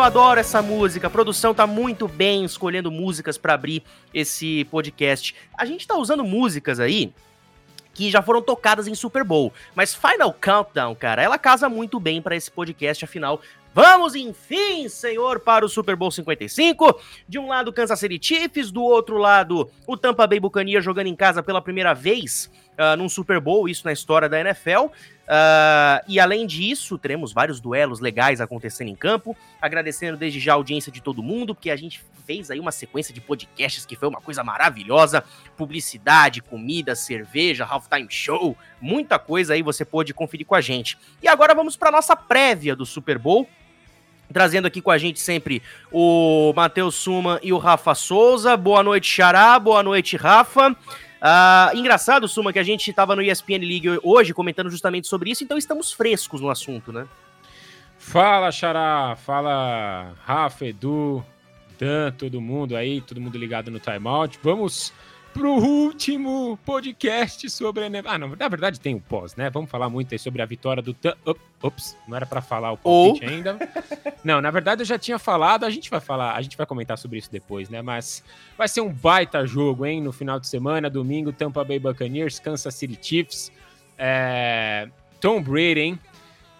Eu adoro essa música. A produção tá muito bem escolhendo músicas para abrir esse podcast. A gente tá usando músicas aí que já foram tocadas em Super Bowl. Mas Final Countdown, cara, ela casa muito bem para esse podcast, afinal, Vamos, enfim, senhor, para o Super Bowl 55. De um lado, Kansas City Chiefs, do outro lado, o Tampa Bay Buccaneers jogando em casa pela primeira vez uh, num Super Bowl, isso na história da NFL. Uh, e além disso, teremos vários duelos legais acontecendo em campo. Agradecendo desde já a audiência de todo mundo, porque a gente fez aí uma sequência de podcasts que foi uma coisa maravilhosa. Publicidade, comida, cerveja, halftime show, muita coisa aí você pôde conferir com a gente. E agora vamos para nossa prévia do Super Bowl. Trazendo aqui com a gente sempre o Matheus Suma e o Rafa Souza. Boa noite, Xará. Boa noite, Rafa. Uh, engraçado, Suma, que a gente estava no ESPN League hoje comentando justamente sobre isso, então estamos frescos no assunto, né? Fala, Xará. Fala, Rafa, Edu, Dan, todo mundo aí, todo mundo ligado no timeout. Vamos pro último podcast sobre a. Ah, não, na verdade tem o pós, né? Vamos falar muito aí sobre a vitória do. Ops, não era para falar o palpite Ou... ainda. Não, na verdade eu já tinha falado, a gente vai falar, a gente vai comentar sobre isso depois, né? Mas vai ser um baita jogo, hein? No final de semana, domingo, Tampa Bay Buccaneers, Kansas City Chiefs. É... Tom Brady, hein?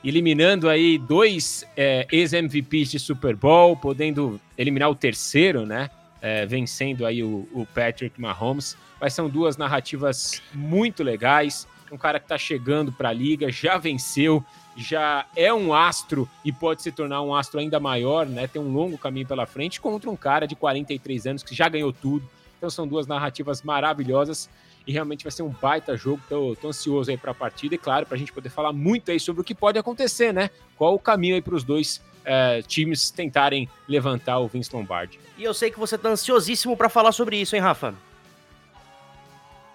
Eliminando aí dois é, ex-MVPs de Super Bowl, podendo eliminar o terceiro, né? É, vencendo aí o, o, Patrick Mahomes. Mas são duas narrativas muito legais. Um cara que está chegando para a liga, já venceu, já é um astro e pode se tornar um astro ainda maior, né? Tem um longo caminho pela frente contra um cara de 43 anos que já ganhou tudo. Então são duas narrativas maravilhosas e realmente vai ser um baita jogo. Tô, tô ansioso aí para a partida e claro, para a gente poder falar muito aí sobre o que pode acontecer, né? Qual o caminho aí para os dois é, times tentarem levantar o Vince Lombardi. E eu sei que você tá ansiosíssimo para falar sobre isso, hein, Rafa?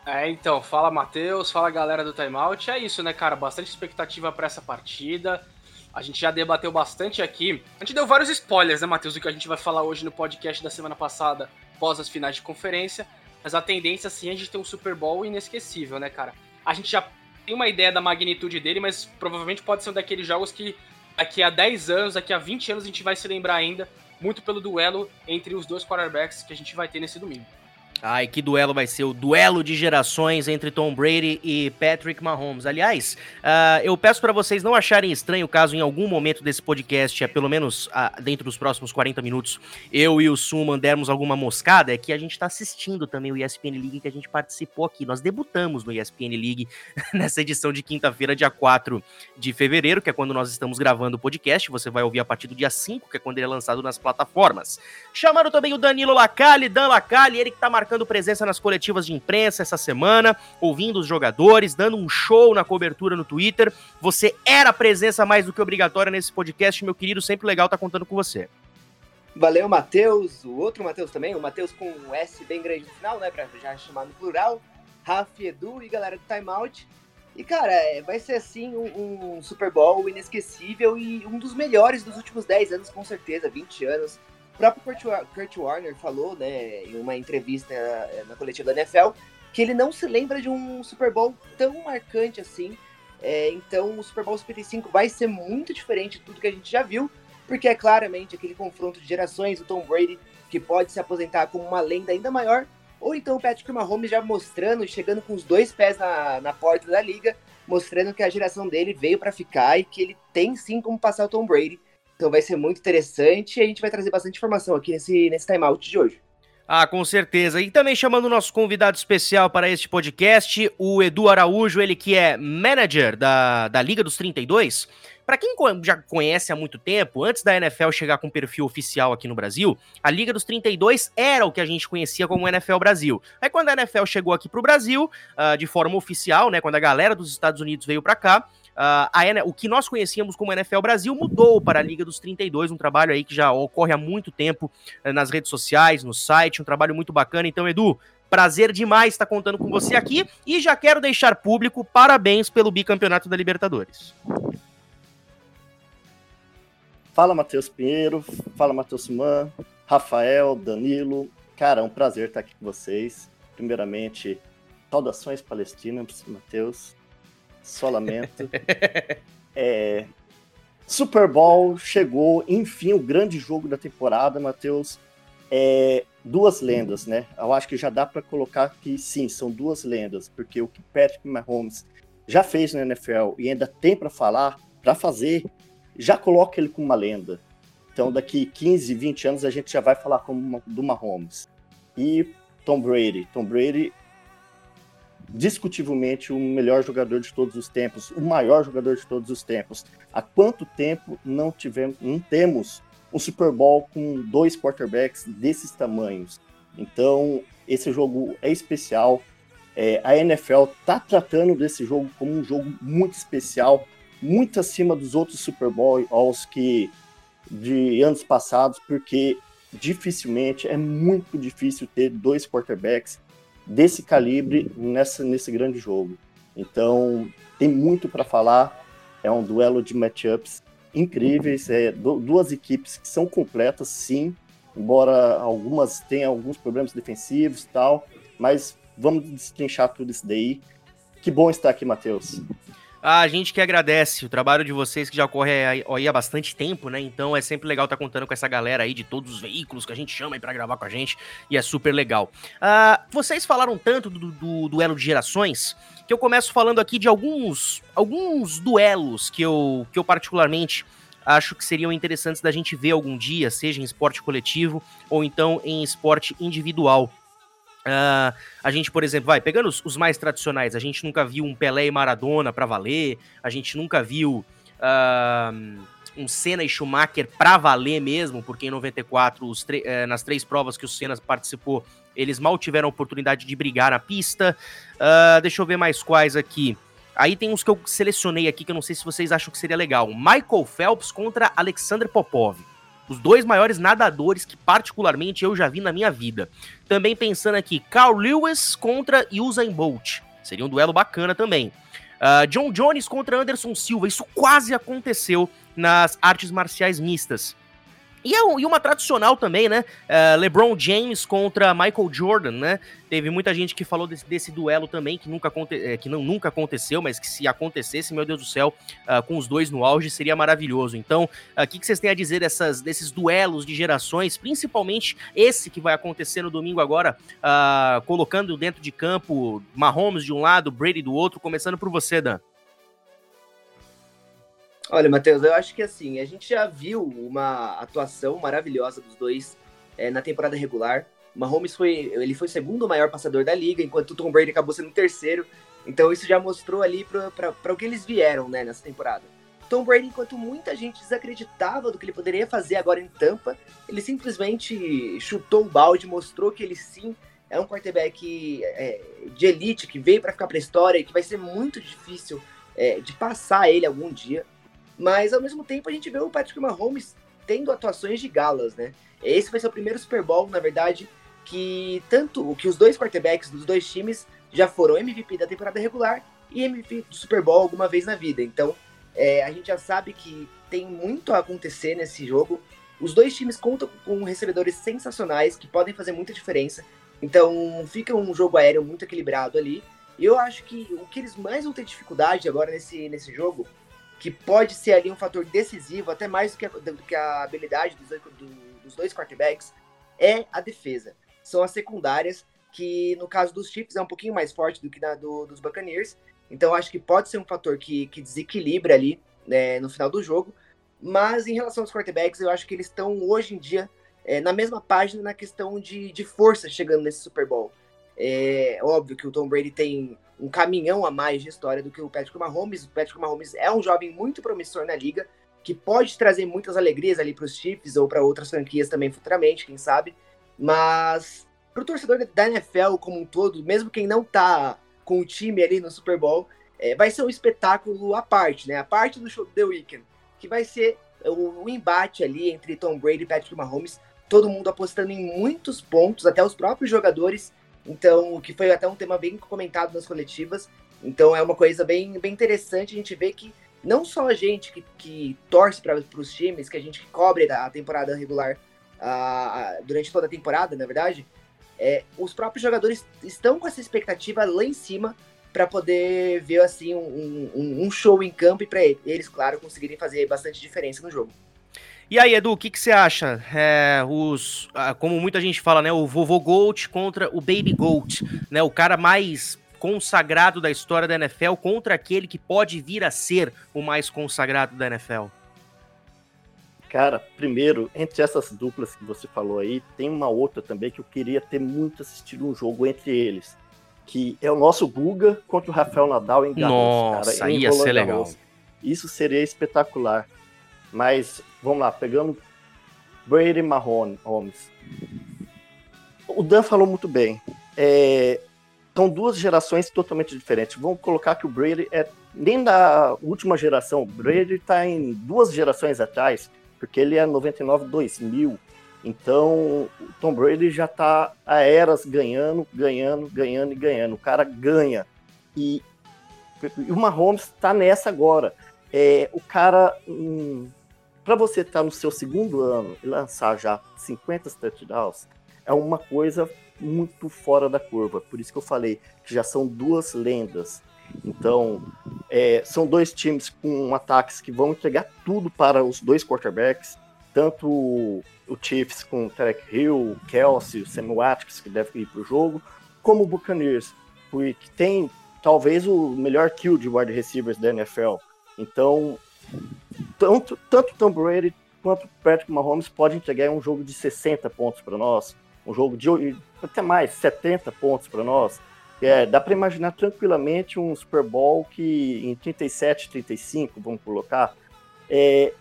É, então, fala Matheus, fala galera do Timeout. É isso, né, cara? Bastante expectativa para essa partida. A gente já debateu bastante aqui. A gente deu vários spoilers, né, Matheus, do que a gente vai falar hoje no podcast da semana passada, pós as finais de conferência. Mas a tendência, assim, é a gente ter um Super Bowl inesquecível, né, cara? A gente já tem uma ideia da magnitude dele, mas provavelmente pode ser um daqueles jogos que daqui a 10 anos, daqui a 20 anos a gente vai se lembrar ainda muito pelo duelo entre os dois quarterbacks que a gente vai ter nesse domingo. Ai, que duelo vai ser o duelo de gerações entre Tom Brady e Patrick Mahomes. Aliás, uh, eu peço para vocês não acharem estranho caso em algum momento desse podcast, é pelo menos uh, dentro dos próximos 40 minutos, eu e o Suman dermos alguma moscada, é que a gente está assistindo também o ESPN League que a gente participou aqui. Nós debutamos no ESPN League nessa edição de quinta-feira, dia 4 de fevereiro, que é quando nós estamos gravando o podcast. Você vai ouvir a partir do dia 5, que é quando ele é lançado nas plataformas. Chamaram também o Danilo Lacalle, Dan Lacalle, ele que tá marcando marcando presença nas coletivas de imprensa essa semana, ouvindo os jogadores, dando um show na cobertura no Twitter. Você era presença mais do que obrigatória nesse podcast, meu querido, sempre legal estar tá contando com você. Valeu, Matheus, o outro Matheus também, o Matheus com um S bem grande no final, né, pra já chamar no plural, Rafa, Edu e galera do Timeout. E, cara, é, vai ser, assim, um, um, Super Bowl inesquecível e um dos melhores dos últimos 10 anos, com certeza, 20 anos. O próprio Kurt Warner falou, né, em uma entrevista eh, na coletiva da NFL, que ele não se lembra de um Super Bowl tão marcante assim. É, então, o Super Bowl 55 vai ser muito diferente de tudo que a gente já viu, porque é claramente aquele confronto de gerações, o Tom Brady, que pode se aposentar como uma lenda ainda maior, ou então o Patrick Mahomes já mostrando, chegando com os dois pés na, na porta da liga, mostrando que a geração dele veio para ficar e que ele tem sim como passar o Tom Brady. Então vai ser muito interessante e a gente vai trazer bastante informação aqui nesse, nesse timeout de hoje. Ah, com certeza. E também chamando o nosso convidado especial para este podcast, o Edu Araújo, ele que é manager da, da Liga dos 32. Para quem já conhece há muito tempo, antes da NFL chegar com perfil oficial aqui no Brasil, a Liga dos 32 era o que a gente conhecia como NFL Brasil. Aí quando a NFL chegou aqui para o Brasil, uh, de forma oficial, né, quando a galera dos Estados Unidos veio para cá, a, o que nós conhecíamos como NFL Brasil mudou para a Liga dos 32, um trabalho aí que já ocorre há muito tempo uh, nas redes sociais, no site, um trabalho muito bacana. Então, Edu, prazer demais estar contando com você aqui e já quero deixar público parabéns pelo bicampeonato da Libertadores. Fala, Matheus Pinheiro, fala, Matheus Man, Rafael, Danilo. Cara, é um prazer estar aqui com vocês. Primeiramente, saudações palestinas, Matheus só lamento. é, Super Bowl chegou, enfim, o grande jogo da temporada, Matheus. É, duas lendas, né? Eu acho que já dá para colocar que sim, são duas lendas, porque o que Patrick Mahomes já fez na NFL e ainda tem para falar, para fazer, já coloca ele como uma lenda. Então, daqui 15, 20 anos, a gente já vai falar como uma, do Mahomes. E Tom Brady. Tom Brady, discutivelmente, o melhor jogador de todos os tempos, o maior jogador de todos os tempos. Há quanto tempo não tivemos, não temos um Super Bowl com dois quarterbacks desses tamanhos? Então, esse jogo é especial. É, a NFL está tratando desse jogo como um jogo muito especial, muito acima dos outros Super Bowls que de anos passados, porque dificilmente é muito difícil ter dois quarterbacks desse calibre nessa, nesse grande jogo. Então, tem muito para falar. É um duelo de matchups incríveis, é duas equipes que são completas, sim, embora algumas tenham alguns problemas defensivos e tal, mas vamos destrinchar tudo isso daí. Que bom estar aqui, Matheus. A gente que agradece o trabalho de vocês que já ocorre aí há bastante tempo, né? Então é sempre legal estar tá contando com essa galera aí de todos os veículos que a gente chama aí pra gravar com a gente e é super legal. Uh, vocês falaram tanto do, do, duelo de gerações que eu começo falando aqui de alguns, alguns duelos que eu, que eu particularmente acho que seriam interessantes da gente ver algum dia, seja em esporte coletivo ou então em esporte individual. Uh, a gente, por exemplo, vai pegando os, os, mais tradicionais, a gente nunca viu um Pelé e Maradona para valer, a gente nunca viu uh, um Senna e Schumacher para valer mesmo, porque em 94, os eh, nas três provas que o Senna participou, eles mal tiveram a oportunidade de brigar na pista. Uh, deixa eu ver mais quais aqui. Aí tem uns que eu selecionei aqui que eu não sei se vocês acham que seria legal. Michael Phelps contra Alexander Popov. Os dois maiores nadadores que, particularmente, eu já vi na minha vida. Também pensando aqui, Carl Lewis contra Usain Bolt. Seria um duelo bacana também. Uh, John Jones contra Anderson Silva. Isso quase aconteceu nas artes marciais mistas. E, é e uma tradicional também, né? Uh, LeBron James contra Michael Jordan, né? Teve muita gente que falou desse, desse duelo também, que, nunca, é, que não, nunca aconteceu, mas que se acontecesse, meu Deus do céu, uh, com os dois no auge, seria maravilhoso. Então, o uh, que, que vocês têm a dizer dessas, desses duelos de gerações, principalmente esse que vai acontecer no domingo agora, colocando dentro de campo Mahomes de um lado, Brady do outro, começando por você, Dan. Olha, Matheus, eu acho que assim, a gente já viu uma atuação maravilhosa dos dois é, na temporada regular. Mahomes foi, ele foi o segundo maior passador da liga, enquanto o Tom Brady acabou sendo o terceiro. Então isso já mostrou ali para o que eles vieram né, nessa temporada. Tom Brady, enquanto muita gente desacreditava do que ele poderia fazer agora em Tampa, ele simplesmente chutou o balde, mostrou que ele sim é um quarterback é, de elite, que veio para ficar para a história e que vai ser muito difícil é, de passar ele algum dia. Mas ao mesmo tempo a gente vê o Patrick Mahomes tendo atuações de galas, né? Esse vai ser o primeiro Super Bowl, na verdade, que tanto que os dois quarterbacks dos dois times já foram MVP da temporada regular e MVP do Super Bowl alguma vez na vida. Então, é, a gente já sabe que tem muito a acontecer nesse jogo. Os dois times contam com recebedores sensacionais que podem fazer muita diferença. Então, fica um jogo aéreo muito equilibrado ali. E eu acho que o que eles mais vão ter dificuldade agora nesse, nesse jogo que pode ser ali um fator decisivo, até mais do que a, do que a habilidade dos, do, dos dois quarterbacks, é a defesa. São as secundárias, que no caso dos Chiefs é um pouquinho mais forte do que na do, dos Buccaneers. Então acho que pode ser um fator que, que desequilibra ali né, no final do jogo. Mas em relação aos quarterbacks, eu acho que eles estão hoje em dia é, na mesma página na questão de, de força chegando nesse Super Bowl. É óbvio que o Tom Brady tem um caminhão a mais de história do que o Patrick Mahomes. O Patrick Mahomes é um jovem muito promissor na liga, que pode trazer muitas alegrias ali para os Chiefs ou para outras franquias também futuramente, quem sabe. Mas para o torcedor da NFL como um todo, mesmo quem não tá com o time ali no Super Bowl, é, vai ser um espetáculo à parte, né? A parte do show The Weeknd, que vai ser o, o embate ali entre Tom Brady e Patrick Mahomes. Todo mundo apostando em muitos pontos, até os próprios jogadores então, o que foi até um tema bem comentado nas coletivas. Então, é uma coisa bem, bem interessante a gente ver que não só a gente que, que torce para os times, que a gente cobre a temporada regular uh, durante toda a temporada, na verdade, é, os próprios jogadores estão com essa expectativa lá em cima para poder ver assim um, um, um, show em campo e para eles, claro, conseguirem fazer bastante diferença no jogo. E aí, Edu, o que, que você acha? É, os, como muita gente fala, né? O vovô Gold contra o Baby Gold, né? O cara mais consagrado da história da NFL contra aquele que pode vir a ser o mais consagrado da NFL. Cara, primeiro, entre essas duplas que você falou aí, tem uma outra também que eu queria ter muito assistido um jogo entre eles. Que é o nosso Guga contra o Rafael Nadal em Garros, Nossa, cara, ia ser legal. Isso seria espetacular. Mas, vamos lá, pegando Brady Mahone, Holmes. O Dan falou muito bem. É, são duas gerações totalmente diferentes. Vamos colocar que o Brady é nem da última geração. O Brady está em duas gerações atrás porque ele é 99 2000. Então, o Tom Brady já está a eras ganhando, ganhando, ganhando e ganhando. O cara ganha. E, e o Mahomes está nessa agora. É, o cara, hum, para você estar tá no seu segundo ano e lançar já 50 touchdowns, é uma coisa muito fora da curva. Por isso que eu falei que já são duas lendas. Então, é, são dois times com ataques que vão entregar tudo para os dois quarterbacks, tanto o Chiefs com o Tarek Hill, o Kelsey, o Sam Watkins, que deve ir para o jogo, como o Buccaneers, que tem talvez o melhor kill de wide receivers da NFL. Então, tanto, tanto Tom Brady quanto Patrick Mahomes podem entregar um jogo de 60 pontos para nós, um jogo de até mais, 70 pontos para nós. É, dá para imaginar tranquilamente um Super Bowl que em 37, 35, vamos colocar, é,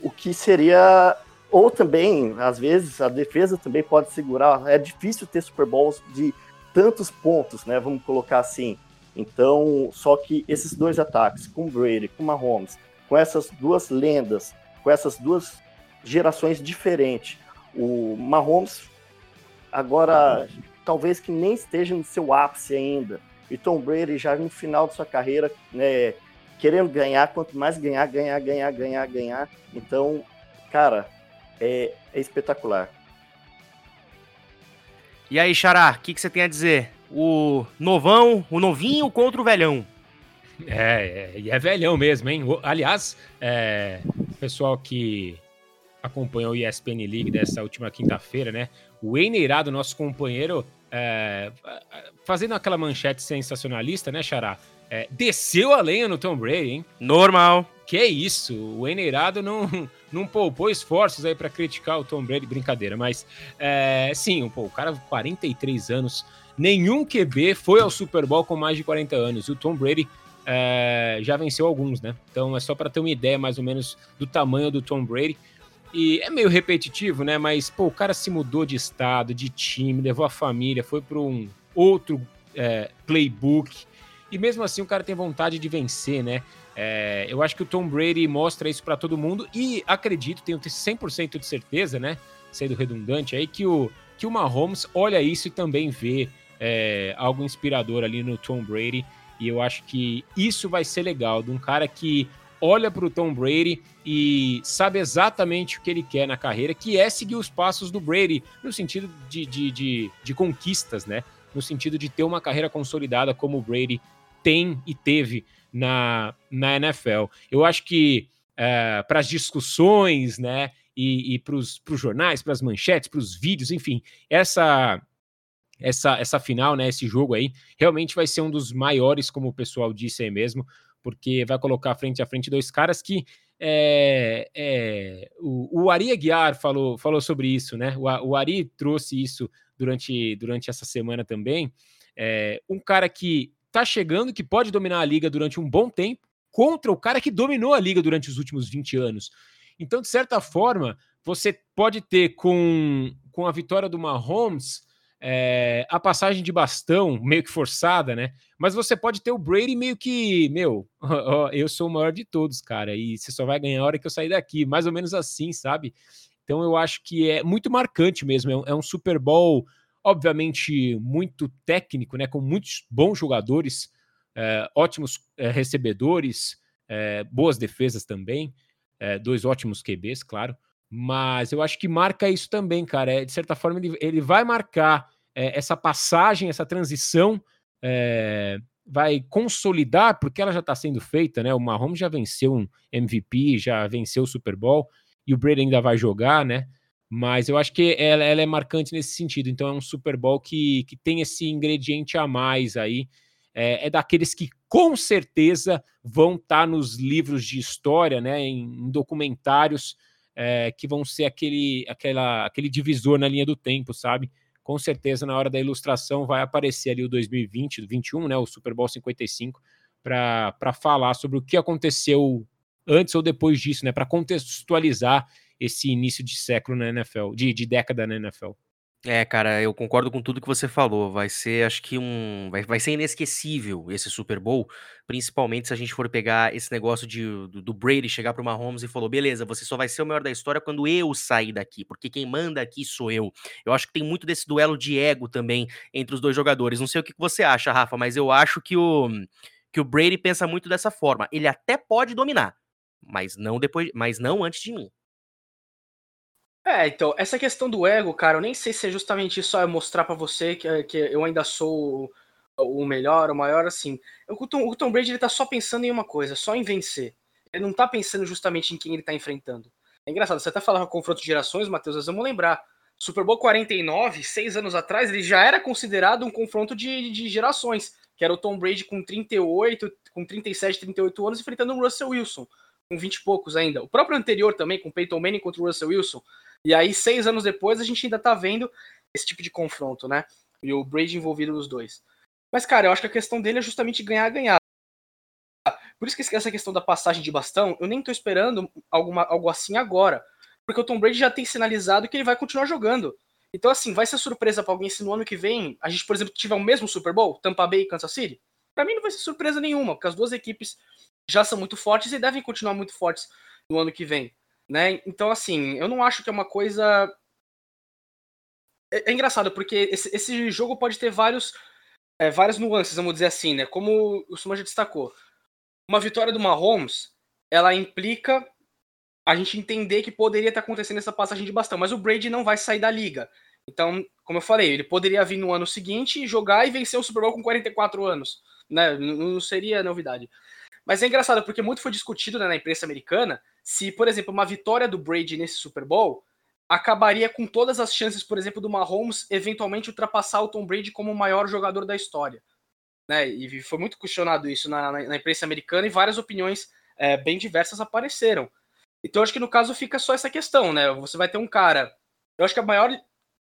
o que seria ou também, às vezes, a defesa também pode segurar. É difícil ter Super Bowls de tantos pontos, né? Vamos colocar assim. Então, só que esses dois ataques, com Brady, com Mahomes, com essas duas lendas, com essas duas gerações diferentes, o Mahomes agora talvez que nem esteja no seu ápice ainda. E Tom Brady já no final de sua carreira, né, querendo ganhar, quanto mais ganhar, ganhar, ganhar, ganhar, ganhar. Então, cara, é, é espetacular. E aí, Xará, o que, que você tem a dizer? O novão, o novinho contra o velhão. É, é, e é velhão mesmo, hein? Aliás, é, pessoal que acompanhou o ESPN League dessa última quinta-feira, né? O Eineirado, nosso companheiro, é, fazendo aquela manchete sensacionalista, né, Xará? É, desceu a lenha no Tom Brady, hein? Normal. Que isso, o Eineirado não, não poupou esforços aí para criticar o Tom Brady, brincadeira, mas é, sim, pô, o cara 43 anos, nenhum QB foi ao Super Bowl com mais de 40 anos, e o Tom Brady é, já venceu alguns, né? Então é só para ter uma ideia mais ou menos do tamanho do Tom Brady. E é meio repetitivo, né? Mas, pô, o cara se mudou de estado, de time, levou a família, foi para um outro é, playbook. E mesmo assim o cara tem vontade de vencer, né? É, eu acho que o Tom Brady mostra isso para todo mundo e acredito, tenho 100% de certeza, né? Sendo redundante aí, que o, que o Mahomes olha isso e também vê é, algo inspirador ali no Tom Brady. E eu acho que isso vai ser legal, de um cara que olha para o Tom Brady e sabe exatamente o que ele quer na carreira, que é seguir os passos do Brady, no sentido de, de, de, de conquistas, né? No sentido de ter uma carreira consolidada como o Brady tem e teve na, na NFL. Eu acho que é, para as discussões, né? E, e para os jornais, para as manchetes, para os vídeos, enfim, essa essa, essa final, né? Esse jogo aí, realmente vai ser um dos maiores, como o pessoal disse aí mesmo porque vai colocar frente a frente dois caras que é, é, o, o, Ari Aguiar falou, falou sobre isso, né? O, o, Ari trouxe isso durante, durante essa semana também. É, um cara que tá chegando, que pode dominar a liga durante um bom tempo, contra o cara que dominou a liga durante os últimos 20 anos. Então, de certa forma, você pode ter com, com a vitória do Mahomes é, a passagem de bastão meio que forçada, né? Mas você pode ter o Brady meio que, meu, eu sou o maior de todos, cara, e você só vai ganhar a hora que eu sair daqui, mais ou menos assim, sabe? Então eu acho que é muito marcante mesmo, é um, é um Super Bowl, obviamente, muito técnico, né? Com muitos bons jogadores, é, ótimos é, recebedores, é, boas defesas também, é, dois ótimos QBs, claro. Mas eu acho que marca isso também, cara. É, de certa forma, ele, ele vai marcar é, essa passagem, essa transição é, vai consolidar, porque ela já está sendo feita, né? O Mahomes já venceu um MVP, já venceu o Super Bowl, e o Brady ainda vai jogar, né? Mas eu acho que ela, ela, é marcante nesse sentido. Então é um Super Bowl que, que tem esse ingrediente a mais aí. É, é daqueles que com certeza vão estar tá nos livros de história, né? Em, em documentários é, que vão ser aquele, aquela, aquele divisor na linha do tempo, sabe? Com certeza na hora da ilustração vai aparecer ali o 2020, 21, né? O Super Bowl 55 para falar sobre o que aconteceu antes ou depois disso, né? Para contextualizar esse início de século na NFL, de, de década na NFL. É, cara, eu concordo com tudo que você falou. Vai ser, acho que um. Vai, vai ser inesquecível esse Super Bowl, principalmente se a gente for pegar esse negócio de, do, do Brady chegar pro Mahomes e falou: beleza, você só vai ser o maior da história quando eu sair daqui, porque quem manda aqui sou eu. Eu acho que tem muito desse duelo de ego também entre os dois jogadores. Não sei o que você acha, Rafa, mas eu acho que o, que o Brady pensa muito dessa forma. Ele até pode dominar, mas não depois, mas não antes de mim. É, então, essa questão do ego, cara, eu nem sei se é justamente isso, é mostrar para você que, que eu ainda sou o, melhor, o maior, assim. O Tom, o Tom Brady, ele tá só pensando em uma coisa, só em vencer. Ele não tá pensando justamente em quem ele tá enfrentando. É engraçado, você até falava confronto de gerações, Matheus, nós vamos lembrar. Super Bowl 49, seis anos atrás, ele já era considerado um confronto de, de gerações, que era o Tom Brady com 38, com 37, 38 anos, enfrentando o Russell Wilson, com 20 e poucos ainda. O próprio anterior também, com Peyton Manning contra o Russell Wilson, e aí, seis anos depois, a gente ainda tá vendo esse tipo de confronto, né? E o Brady envolvido nos dois. Mas, cara, eu acho que a questão dele é justamente ganhar-ganhar. Por isso que essa questão da passagem de bastão, eu nem tô esperando alguma, algo assim agora. Porque o Tom Brady já tem sinalizado que ele vai continuar jogando. Então, assim, vai ser surpresa para alguém se no ano que vem a gente, por exemplo, tiver o mesmo Super Bowl, Tampa Bay e Kansas City? Para mim não vai ser surpresa nenhuma, porque as duas equipes já são muito fortes e devem continuar muito fortes no ano que vem né? Então, assim, eu não acho que é uma coisa. É, é engraçado, porque esse, esse, jogo pode ter vários, é, várias nuances, vamos dizer assim, né? Como o Suma já destacou. Uma vitória do Mahomes, ela implica a gente entender que poderia estar acontecendo essa passagem de bastão, mas o Brady não vai sair da liga. Então, como eu falei, ele poderia vir no ano seguinte, jogar e vencer o Super Bowl com 44 anos. Né? Não, seria novidade. Mas é engraçado, porque muito foi discutido né, na imprensa americana se, por exemplo, uma vitória do Brady nesse Super Bowl acabaria com todas as chances, por exemplo, do Mahomes eventualmente ultrapassar o Tom Brady como o maior jogador da história. Né? E foi muito questionado isso na, na, na imprensa americana e várias opiniões é, bem diversas apareceram. Então, acho que no caso fica só essa questão, né? Você vai ter um cara. Eu acho que a maior.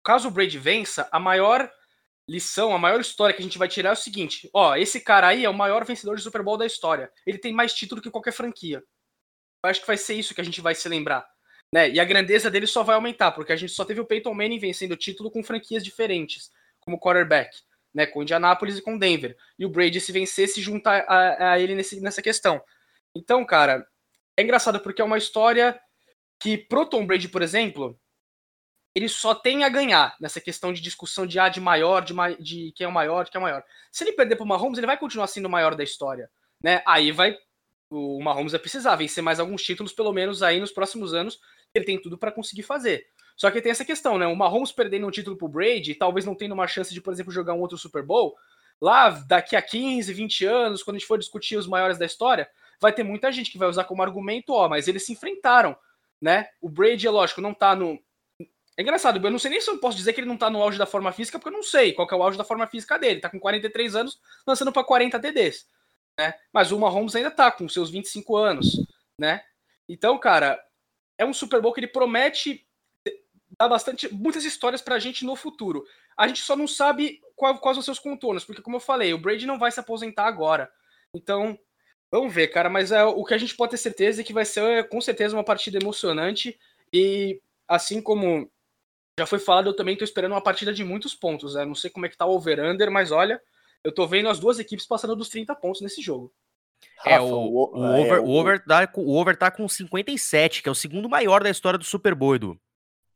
Caso o Brady vença, a maior lição, a maior história que a gente vai tirar é o seguinte: ó, esse cara aí é o maior vencedor de Super Bowl da história. Ele tem mais título que qualquer franquia. Eu acho que vai ser isso que a gente vai se lembrar. Né? E a grandeza dele só vai aumentar, porque a gente só teve o Peyton Manning vencendo o título com franquias diferentes, como quarterback, né? com Indianapolis e com Denver. E o Brady, se vencer, se juntar a, a ele nesse, nessa questão. Então, cara, é engraçado porque é uma história que pro Tom Brady, por exemplo, ele só tem a ganhar nessa questão de discussão de ah, de maior, de, de quem é o maior, de quem é o maior. Se ele perder pro Mahomes, ele vai continuar sendo o maior da história, né? Aí vai o Mahomes vai precisar vencer mais alguns títulos, pelo menos aí nos próximos anos. Ele tem tudo para conseguir fazer. Só que tem essa questão, né? O Mahomes perdendo um título pro Brady, talvez não tendo uma chance de, por exemplo, jogar um outro Super Bowl, lá daqui a 15, 20 anos, quando a gente for discutir os maiores da história, vai ter muita gente que vai usar como argumento, ó, mas eles se enfrentaram, né? O Brady, é lógico, não tá no. É engraçado, eu não sei nem se eu posso dizer que ele não tá no auge da forma física, porque eu não sei qual é o auge da forma física dele. Tá com 43 anos, lançando para 40 TDs né? Mas o Mahomes ainda tá com seus 25 anos, né? Então, cara, é um Super Bowl que ele promete dar bastante, muitas histórias pra gente no futuro. A gente só não sabe qual, quais os contornos, porque como eu falei, o Brady não vai se aposentar agora. Então, vamos ver, cara, mas é, o que a gente pode ter certeza é que vai ser com certeza uma partida emocionante e assim como já foi falado, eu também tô esperando uma partida de muitos pontos, né? Não sei como é que tá o over-under, mas olha, eu tô vendo as duas equipes passando dos 30 pontos nesse jogo. É, o, o, o, over, é, o, over tá, o over tá com 57, que é o segundo maior da história do Super Bowl, Edu.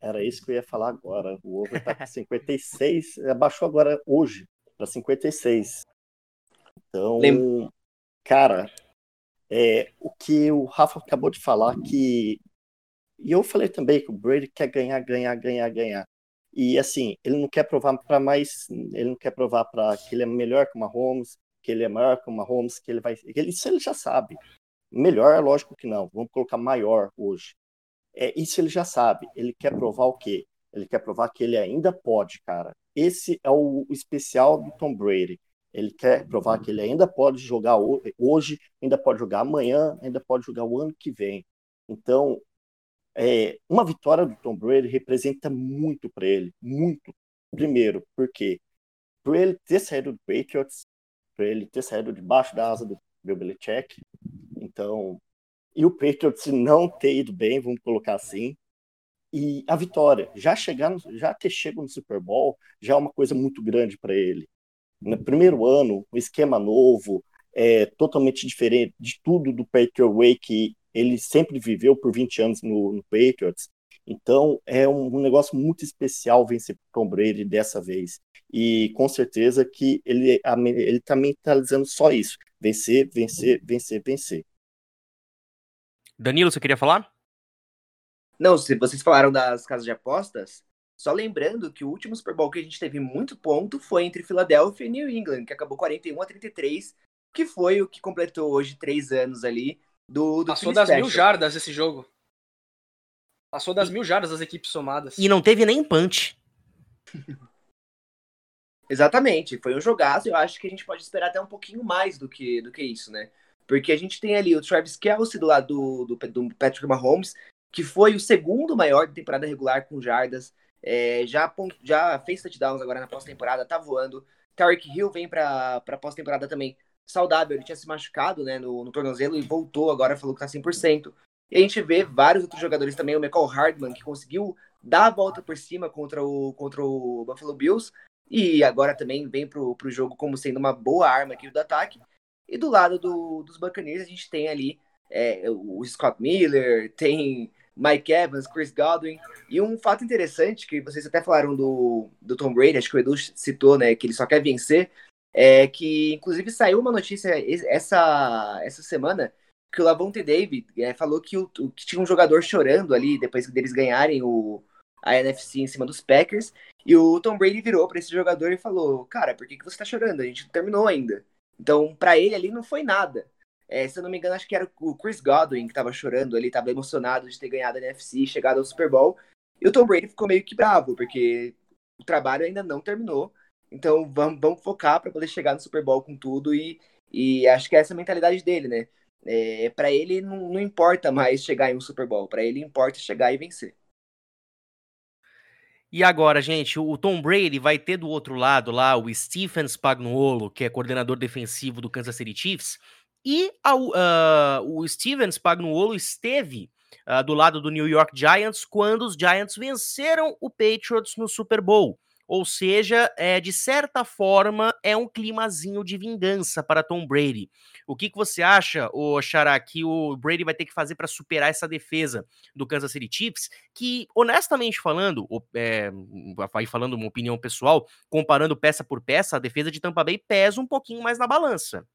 Era isso que eu ia falar agora. O over tá com 56, abaixou agora hoje para 56. Então, Lem... cara, é, o que o Rafa acabou de falar que e eu falei também que o Brady quer ganhar, ganhar, ganhar, ganhar. E assim, ele não quer provar para mais, ele não quer provar para que ele é melhor que o Mahomes, que ele é maior que o Mahomes, que ele vai. Ele, isso ele já sabe. Melhor, é lógico que não. Vamos colocar maior hoje. É, isso ele já sabe. Ele quer provar o quê? Ele quer provar que ele ainda pode, cara. Esse é o, o especial do Tom Brady. Ele quer provar que ele ainda pode jogar hoje, ainda pode jogar amanhã, ainda pode jogar o ano que vem. Então, é, uma vitória do Tom Brady representa muito para ele, muito. Primeiro, porque por ele ter saído do Patriots, por ele ter saído debaixo da asa do Bill Belichick, então, e o Patriots não ter ido bem, vamos colocar assim, e a vitória, já chegar, no, já ter chego no Super Bowl, já é uma coisa muito grande para ele. No primeiro ano, um esquema novo, é totalmente diferente de tudo do Patriot Way que ele sempre viveu por 20 anos no, no Patriots. Então é um, um, negócio muito especial vencer Tom Brady dessa vez. E com certeza que ele, ele tá mentalizando só isso: vencer, vencer, vencer, vencer. Danilo, você queria falar? Não, se vocês falaram das casas de apostas, só lembrando que o último Super Bowl que a gente teve muito ponto foi entre Filadélfia e New England, que acabou 41 a 33, que foi o que completou hoje três anos ali do, do Passou das mil jardas esse jogo. Passou das e... mil jardas as equipes somadas. E não teve nem punch. Exatamente, foi um jogaço. Eu acho que a gente pode esperar até um pouquinho mais do que, do que isso, né? Porque a gente tem ali o Travis Kelsey do lado do, do, do Patrick Mahomes, que foi o segundo maior de temporada regular com jardas. É, já, já fez touchdowns agora na pós-temporada, tá voando. Tarek Hill vem pra, pra pós-temporada também saudável, ele tinha se machucado né, no, no tornozelo e voltou agora, falou que tá 100%. E a gente vê vários outros jogadores também, o Michael Hardman, que conseguiu dar a volta por cima contra o, contra o Buffalo Bills, e agora também vem pro, pro jogo como sendo uma boa arma aqui do ataque. E do lado do, dos Buccaneers, a gente tem ali é, o Scott Miller, tem Mike Evans, Chris Godwin. E um fato interessante, que vocês até falaram do, do Tom Brady, acho que o Edu citou, né, que ele só quer vencer, é que inclusive saiu uma notícia essa, essa semana que o Lavonte David é, falou que, o, que tinha um jogador chorando ali depois deles ganharem o, a NFC em cima dos Packers. E o Tom Brady virou para esse jogador e falou: Cara, por que, que você tá chorando? A gente não terminou ainda. Então, para ele ali não foi nada. É, se eu não me engano, acho que era o Chris Godwin que tava chorando ali, tava emocionado de ter ganhado a NFC, chegado ao Super Bowl. E o Tom Brady ficou meio que bravo, porque o trabalho ainda não terminou. Então vamos, vamos focar para poder chegar no Super Bowl com tudo. E, e acho que essa é a mentalidade dele, né? É, para ele não, não importa mais chegar em um Super Bowl, para ele importa chegar e vencer. E agora, gente, o Tom Brady vai ter do outro lado lá o Stephen Spagnuolo, que é coordenador defensivo do Kansas City Chiefs, e uh, o Steven Spagnuolo esteve uh, do lado do New York Giants quando os Giants venceram o Patriots no Super Bowl. Ou seja, é, de certa forma, é um climazinho de vingança para Tom Brady. O que, que você acha, o Xará, que o Brady vai ter que fazer para superar essa defesa do Kansas City Chiefs? Que, honestamente falando, é, vai falando uma opinião pessoal, comparando peça por peça, a defesa de Tampa Bay pesa um pouquinho mais na balança.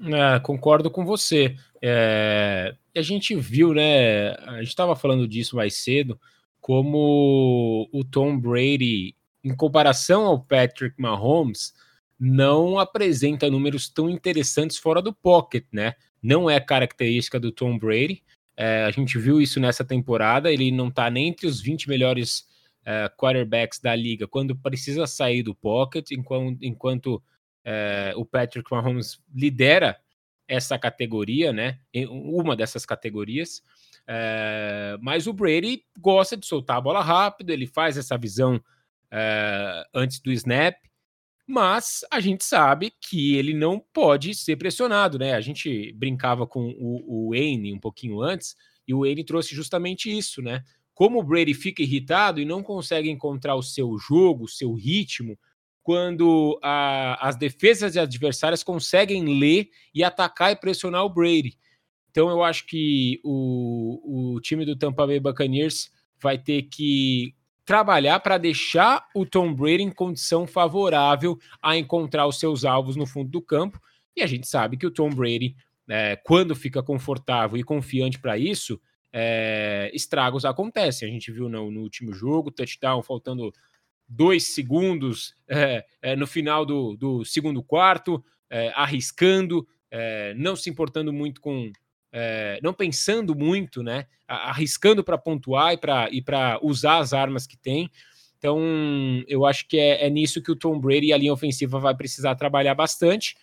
É, concordo com você. É, a gente viu, né? A gente estava falando disso mais cedo, como o Tom Brady, em comparação ao Patrick Mahomes, não apresenta números tão interessantes fora do pocket, né? Não é característica do Tom Brady. É, a gente viu isso nessa temporada. Ele não está nem entre os 20 melhores é, quarterbacks da liga quando precisa sair do pocket, enquanto, enquanto é, o Patrick Mahomes lidera essa categoria, né? Uma dessas categorias. É, mas o Brady gosta de soltar a bola rápido, ele faz essa visão é, antes do snap, mas a gente sabe que ele não pode ser pressionado, né? A gente brincava com o, o Wayne um pouquinho antes, e o Wayne trouxe justamente isso, né? Como o Brady fica irritado e não consegue encontrar o seu jogo, o seu ritmo, quando a, as defesas adversárias conseguem ler e atacar e pressionar o Brady. Então eu acho que o, o time do Tampa Bay Buccaneers vai ter que trabalhar para deixar o Tom Brady em condição favorável a encontrar os seus alvos no fundo do campo. E a gente sabe que o Tom Brady, é, quando fica confortável e confiante para isso, é, estragos acontecem. A gente viu no, no último jogo, touchdown faltando dois segundos é, é, no final do, do segundo quarto, é, arriscando, é, não se importando muito com. É, não pensando muito, né? Arriscando para pontuar e para usar as armas que tem. Então, eu acho que é, é, nisso que o Tom Brady e a linha ofensiva vai precisar trabalhar bastante.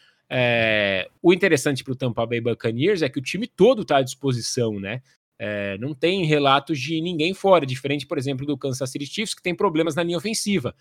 O interessante para o Tampa Bay Buccaneers é que o time todo está à disposição, né? É, não tem relatos de ninguém fora, diferente, por exemplo, do Kansas City Chiefs, que tem problemas na linha ofensiva.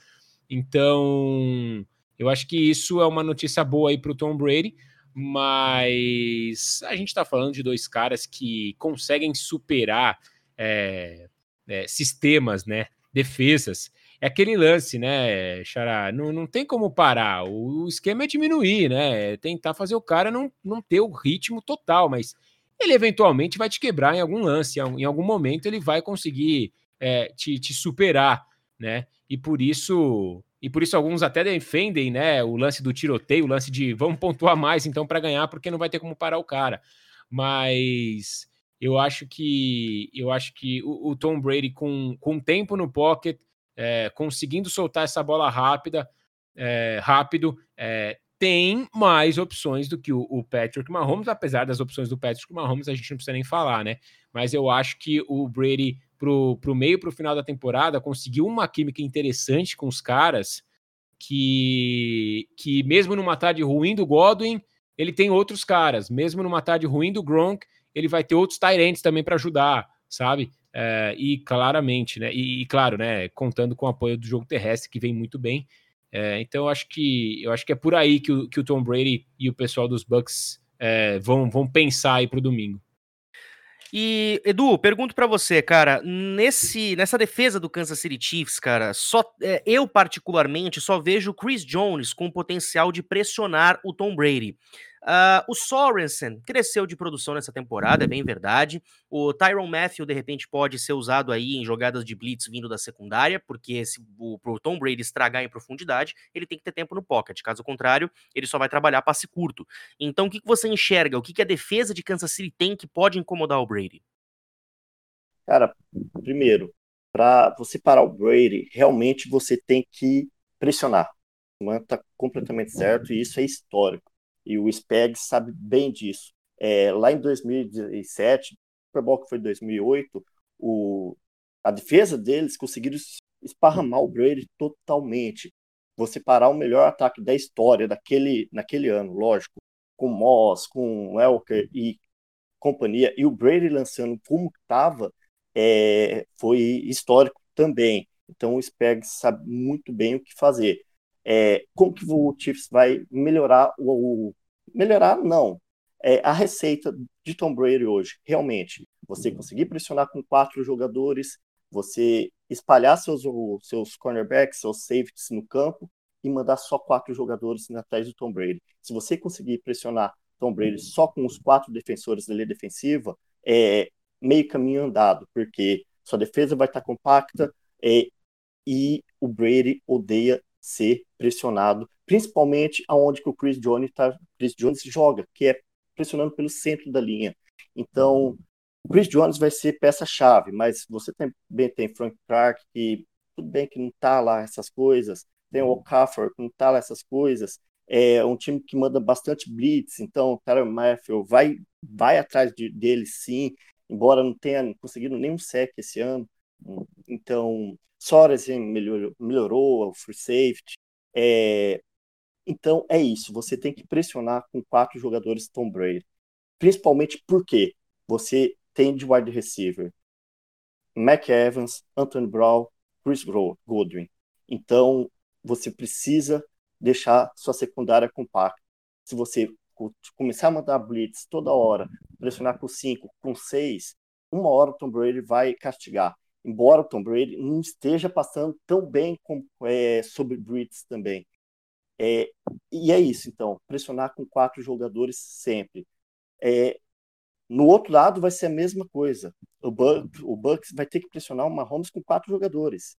Então, eu acho que isso é uma notícia boa aí para o Tom Brady, mas a gente está falando de dois caras que conseguem superar é, é, sistemas, né? Defesas. É aquele lance, né, Xará? Não, não tem como parar. O, esquema é diminuir, né? É tentar fazer o cara não, não ter o ritmo total, mas ele eventualmente vai te quebrar em algum lance, em algum momento ele vai conseguir é, te, te, superar, né? E por isso, e por isso alguns até defendem, né? O lance do tiroteio, o lance de vamos pontuar mais então para ganhar, porque não vai ter como parar o cara. Mas eu acho que eu acho que o, o Tom Brady com, com tempo no pocket, é, conseguindo soltar essa bola rápida, é, rápido, é, tem mais opções do que o, o, Patrick Mahomes, apesar das opções do Patrick Mahomes, a gente não precisa nem falar, né? Mas eu acho que o Brady, pro, pro meio pro final da temporada, conseguiu uma química interessante com os caras que, que mesmo numa tarde ruim do Godwin, ele tem outros caras. Mesmo numa tarde ruim do Gronk, ele vai ter outros Tyrants também para ajudar, sabe? É, e claramente, né? E, e, claro, né? Contando com o apoio do jogo terrestre, que vem muito bem. É, então eu acho que eu acho que é por aí que o, que o Tom Brady e o pessoal dos Bucks é, vão, vão pensar aí para o domingo. E Edu, pergunto para você, cara, nesse nessa defesa do Kansas City Chiefs, cara, só é, eu particularmente só vejo Chris Jones com potencial de pressionar o Tom Brady. Uh, o Sorensen cresceu de produção nessa temporada, é bem verdade. O Tyron Matthew, de repente, pode ser usado aí em jogadas de blitz vindo da secundária, porque se o pro Tom Brady estragar em profundidade, ele tem que ter tempo no pocket. Caso contrário, ele só vai trabalhar passe curto. Então, o que, que você enxerga? O que, que a defesa de Kansas City tem que pode incomodar o Brady? Cara, primeiro, para você parar o Brady, realmente você tem que pressionar. Está completamente certo e isso é histórico e o SPEG sabe bem disso. É, lá em 2017, Super Bowl que foi 2008, o, a defesa deles conseguiram esparramar o Brady totalmente. Você parar o melhor ataque da história daquele, naquele ano, lógico, com Moss, com Elker e companhia, e o Brady lançando como estava, é, foi histórico também. Então o Spag sabe muito bem o que fazer é, como que o Chiefs vai melhorar o, o melhorar não é, a receita de Tom Brady hoje realmente? Você conseguir pressionar com quatro jogadores você espalhar seus seus cornerbacks seus safeties no campo e mandar só quatro jogadores atrás do Tom Brady. Se você conseguir pressionar Tom Brady só com os quatro defensores da linha defensiva é meio caminho andado porque sua defesa vai estar compacta é, e o Brady odeia ser pressionado, principalmente aonde que o Chris Jones, tá, Chris Jones joga, que é pressionando pelo centro da linha. Então, o Chris Jones vai ser peça-chave, mas você também tem Frank Clark, que tudo bem que não está lá essas coisas, tem o Okafor, que não está lá essas coisas, é um time que manda bastante blitz, então o Tyler Matthew vai, vai atrás de, dele sim, embora não tenha conseguido nenhum sec esse ano. Então, Sorensen melhorou, melhorou o free safety. É, então é isso, você tem que pressionar com quatro jogadores Tom Brady. Principalmente porque você tem de wide receiver Mac Evans, Anthony Brown, Chris Godwin. Então você precisa deixar sua secundária compacta. Se você começar a mandar blitz toda hora, pressionar com cinco, com seis, uma hora o Tom Brady vai castigar embora o Tom Brady não esteja passando tão bem com, é, sobre Brits também. É, e é isso, então, pressionar com quatro jogadores sempre. É, no outro lado vai ser a mesma coisa. O, Bucks, o Bucks vai ter que pressionar o Mahomes com quatro jogadores,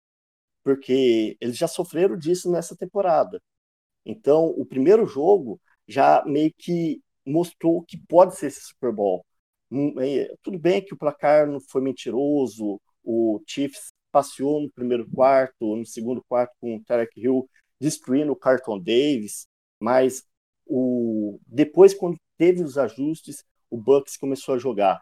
porque eles já sofreram disso nessa temporada. Então, o primeiro jogo já meio que mostrou que pode ser esse Super Bowl. Hum, é, tudo bem que o placar não foi mentiroso, o Chiefs passeou no primeiro quarto, no segundo quarto com o Tarek Hill destruindo o Carlton Davis, mas o depois quando teve os ajustes, o Bucks começou a jogar.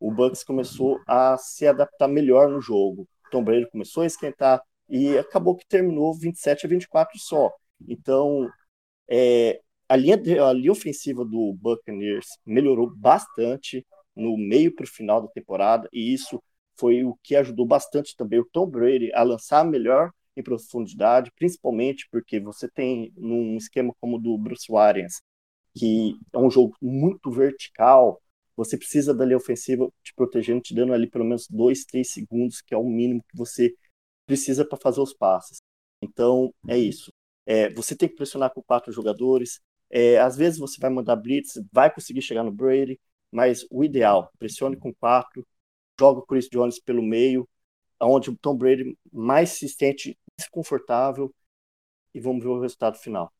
O Bucks começou a se adaptar melhor no jogo. O Tom Brady começou a esquentar e acabou que terminou 27 a 24 só. Então, é, a, linha, a linha ofensiva do Buccaneers melhorou bastante no meio para o final da temporada e isso foi o que ajudou bastante também o Tom Brady a lançar melhor em profundidade, principalmente porque você tem num esquema como o do Bruce Arians, que é um jogo muito vertical, você precisa da linha ofensiva te protegendo, te dando ali pelo menos dois, três segundos, que é o mínimo que você precisa para fazer os passes. Então, é isso. É, você tem que pressionar com quatro jogadores. É, às vezes você vai mandar blitz, vai conseguir chegar no Brady, mas o ideal, pressione com quatro, joga o Chris Jones pelo meio, onde o Tom Brady mais se sente desconfortável e vamos ver o resultado final.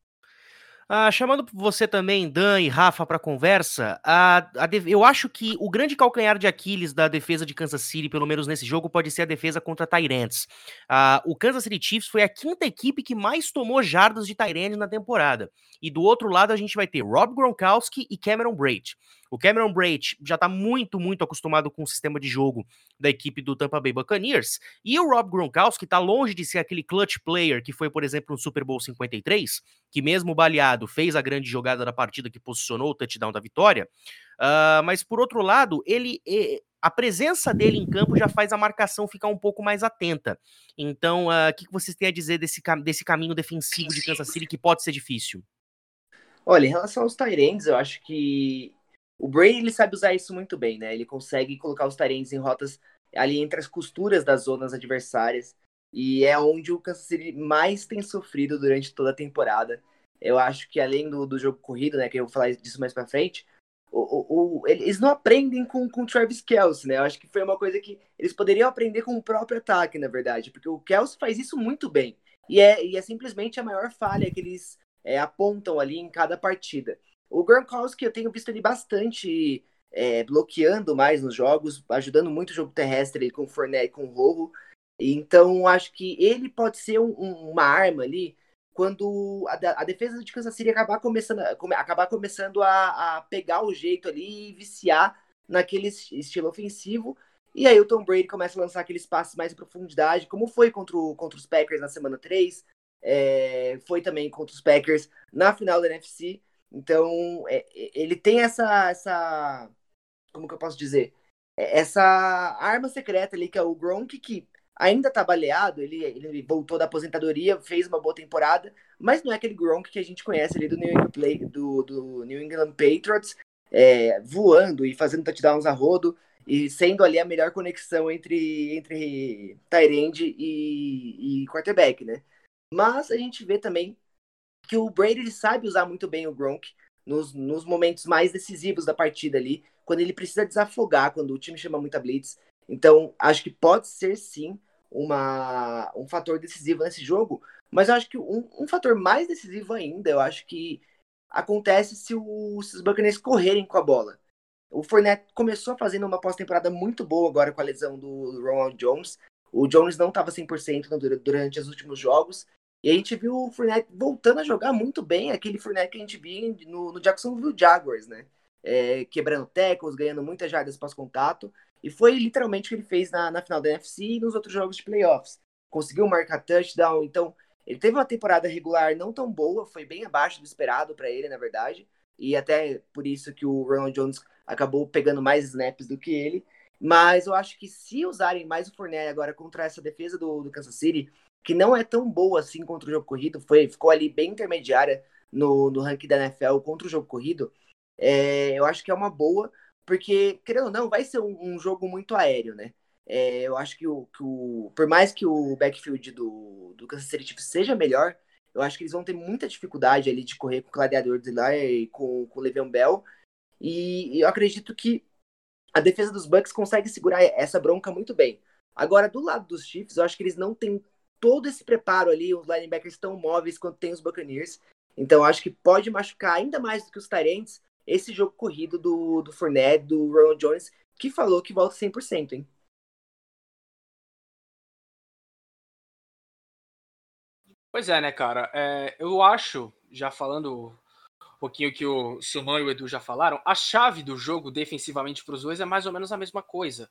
Ah, chamando você também, Dan e Rafa, para conversa, a, a eu acho que o grande calcanhar de Aquiles da defesa de Kansas City, pelo menos nesse jogo, pode ser a defesa contra Tyrants. Ah, o Kansas City Chiefs foi a quinta equipe que mais tomou jardas de Tyrants na temporada. E do outro lado a gente vai ter Rob Gronkowski e Cameron Braid. O Cameron Braid já está muito, muito acostumado com o sistema de jogo da equipe do Tampa Bay Buccaneers. E o Rob Gronkowski está longe de ser aquele clutch player que foi, por exemplo, no Super Bowl 53, que mesmo baleado fez a grande jogada da partida que posicionou o touchdown da vitória. Uh, mas por outro lado, ele a presença dele em campo já faz a marcação ficar um pouco mais atenta. Então, o uh, que, que vocês têm a dizer desse, desse caminho defensivo de Kansas City que pode ser difícil? Olha, em relação aos Tyrants, eu acho que o Brady ele sabe usar isso muito bem, né? Ele consegue colocar os Tyrants em rotas ali entre as costuras das zonas adversárias. E é onde o Kansas City mais tem sofrido durante toda a temporada. Eu acho que além do, do jogo corrido, né? Que eu vou falar disso mais pra frente, o, o, o, eles não aprendem com, com o Travis Kelsey, né? Eu acho que foi uma coisa que eles poderiam aprender com o próprio ataque, na verdade, porque o Kelsey faz isso muito bem. E é, e é simplesmente a maior falha que eles é, apontam ali em cada partida. O Gronkowski eu tenho visto ele bastante é, bloqueando mais nos jogos, ajudando muito o jogo terrestre com o Fournette e com o Rojo. Então acho que ele pode ser um, um, uma arma ali quando a, a, defesa de Kansas City acabar começando, acabar começando a, a pegar o jeito ali e viciar naquele estilo ofensivo. E aí o Tom Brady começa a lançar aqueles passes mais em profundidade, como foi contra, o, contra os Packers na semana 3, é, foi também contra os Packers na final da NFC. Então, é, ele tem essa, essa. Como que eu posso dizer? É, essa arma secreta ali, que é o Gronk, que ainda tá baleado, ele, ele voltou da aposentadoria, fez uma boa temporada, mas não é aquele Gronk que a gente conhece ali do New England, Play, do, do New England Patriots, é, voando e fazendo touchdowns a rodo, e sendo ali a melhor conexão entre, entre Tyrande e, e quarterback, né? Mas a gente vê também que o Brady ele sabe usar muito bem o Gronk nos, nos momentos mais decisivos da partida ali, quando ele precisa desafogar, quando o time chama muita blitz. Então, acho que pode ser sim uma, um fator decisivo nesse jogo, mas eu acho que um, um fator mais decisivo ainda, eu acho que acontece se, o, se os Buccaneers correrem com a bola. O Fournette começou fazendo uma pós-temporada muito boa agora com a lesão do Ronald Jones. O Jones não estava 100% durante os últimos jogos. E a gente viu o Fournette voltando a jogar muito bem, aquele Fournette que a gente viu no, no Jacksonville Jaguars, né? É, quebrando tackles, ganhando muitas jardas pós-contato. E foi literalmente o que ele fez na, na final da NFC e nos outros jogos de playoffs. Conseguiu marcar touchdown, então ele teve uma temporada regular não tão boa, foi bem abaixo do esperado para ele, na verdade. E até por isso que o Ronald Jones acabou pegando mais snaps do que ele. Mas eu acho que se usarem mais o Fournette agora contra essa defesa do, do Kansas City, que não é tão boa assim contra o jogo corrido, foi, ficou ali bem intermediária no, no ranking da NFL contra o jogo corrido, é, eu acho que é uma boa, porque, querendo ou não, vai ser um, um jogo muito aéreo, né? É, eu acho que o, que o, por mais que o backfield do, do Kansas City Chiefs seja melhor, eu acho que eles vão ter muita dificuldade ali de correr com o Gladiador de lá e com, com o Le'Veon Bell. E, e eu acredito que a defesa dos Bucks consegue segurar essa bronca muito bem. Agora, do lado dos Chiefs, eu acho que eles não têm todo esse preparo ali, os linebackers estão móveis quando tem os Buccaneers. Então acho que pode machucar ainda mais do que os Tyrants esse jogo corrido do, do Fournette, do Ronald Jones, que falou que volta 100%, hein? Pois é, né, cara? É, eu acho, já falando um pouquinho que o Silman e o Edu já falaram, a chave do jogo defensivamente para os dois é mais ou menos a mesma coisa,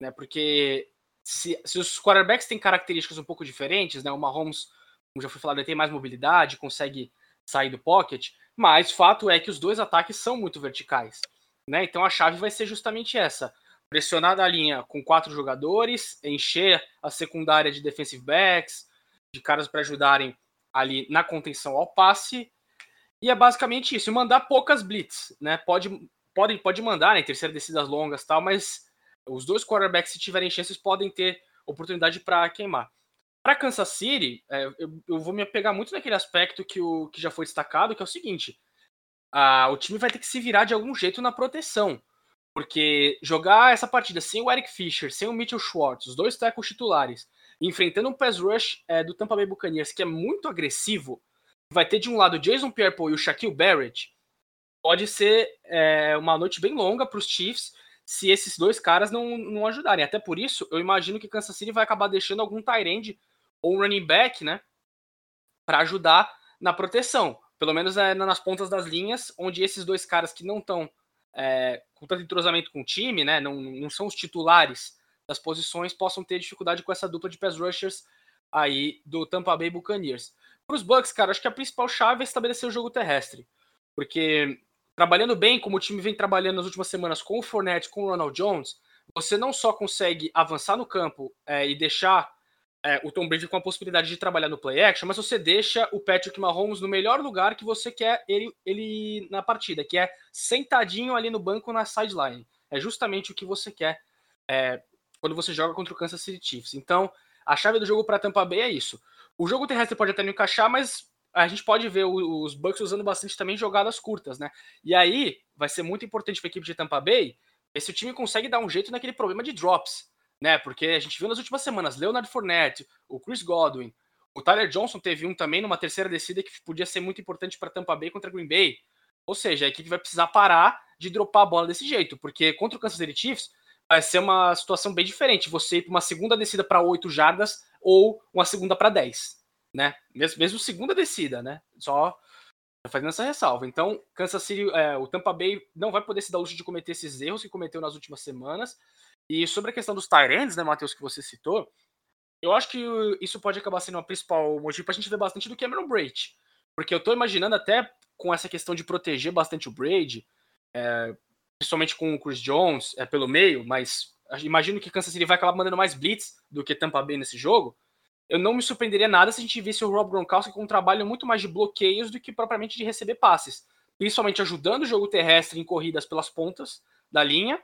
né? Porque se, se os quarterbacks têm características um pouco diferentes, né? O Mahomes, como já foi falado, tem mais mobilidade, consegue sair do pocket, mas fato é que os dois ataques são muito verticais, né? Então a chave vai ser justamente essa: pressionar na linha com quatro jogadores, encher a secundária de defensive backs, de caras para ajudarem ali na contenção ao passe. E é basicamente isso, mandar poucas blitz, né? Pode, pode, pode mandar, né? Terceira descidas longas tal, mas os dois quarterbacks, se tiverem chances, podem ter oportunidade para queimar. Para Kansas City, é, eu, eu, vou me apegar muito naquele aspecto que, o, que já foi destacado, que é o seguinte: a, o time vai ter que se virar de algum jeito na proteção. Porque jogar essa partida sem o Eric Fischer, sem o Mitchell Schwartz, os dois tackles titulares, enfrentando um pass rush é, do Tampa Bay Buccaneers que é muito agressivo, vai ter de um lado Jason Pierre-Paul e o Shaquille Barrett, pode ser é, uma noite bem longa para os Chiefs se esses dois caras não, não ajudarem. Até por isso, eu imagino que Kansas City vai acabar deixando algum tight ou running back, né, para ajudar na proteção. Pelo menos é, nas pontas das linhas, onde esses dois caras que não estão é, com tanto entrosamento com o time, né, não, não são os titulares das posições, possam ter dificuldade com essa dupla de pass rushers aí do Tampa Bay Buccaneers. Para os Bucks, cara, acho que a principal chave é estabelecer o jogo terrestre, porque trabalhando bem, como o time vem trabalhando nas últimas semanas com o Fournette, com o Ronald Jones, você não só consegue avançar no campo é, e deixar é, o Tom Brady com a possibilidade de trabalhar no play action, mas você deixa o Patrick Mahomes no melhor lugar que você quer ele, ele na partida, que é sentadinho ali no banco na sideline. É justamente o que você quer é, quando você joga contra o Kansas City Chiefs. Então, a chave do jogo para Tampa Bay é isso. O jogo terrestre pode até não encaixar, mas a gente pode ver os Bucks usando bastante também jogadas curtas, né? E aí vai ser muito importante para a equipe de Tampa Bay se o time consegue dar um jeito naquele problema de drops né? Porque a gente viu nas últimas semanas Leonard Fournette, o Chris Godwin, o Tyler Johnson teve um também numa terceira descida que podia ser muito importante para Tampa Bay contra Green Bay. Ou seja, a equipe vai precisar parar de dropar a bola desse jeito, porque contra o Kansas City Chiefs vai ser uma situação bem diferente. Você ir para uma segunda descida para 8 jardas ou uma segunda para 10, né? Mesmo, mesmo segunda descida, né? Só fazendo essa ressalva. Então, Kansas City, é, o Tampa Bay não vai poder se dar luxo de cometer esses erros que cometeu nas últimas semanas. E sobre a questão dos Tyrants, né, Matheus, que você citou, eu acho que isso pode acabar sendo o principal motivo para a gente ver bastante do Cameron Braid. Porque eu estou imaginando até com essa questão de proteger bastante o Braid, é, principalmente com o Chris Jones é, pelo meio, mas imagino que Kansas City vai acabar mandando mais blitz do que Tampa Bay nesse jogo. Eu não me surpreenderia nada se a gente visse o Rob Gronkowski com um trabalho muito mais de bloqueios do que propriamente de receber passes. Principalmente ajudando o jogo terrestre em corridas pelas pontas da linha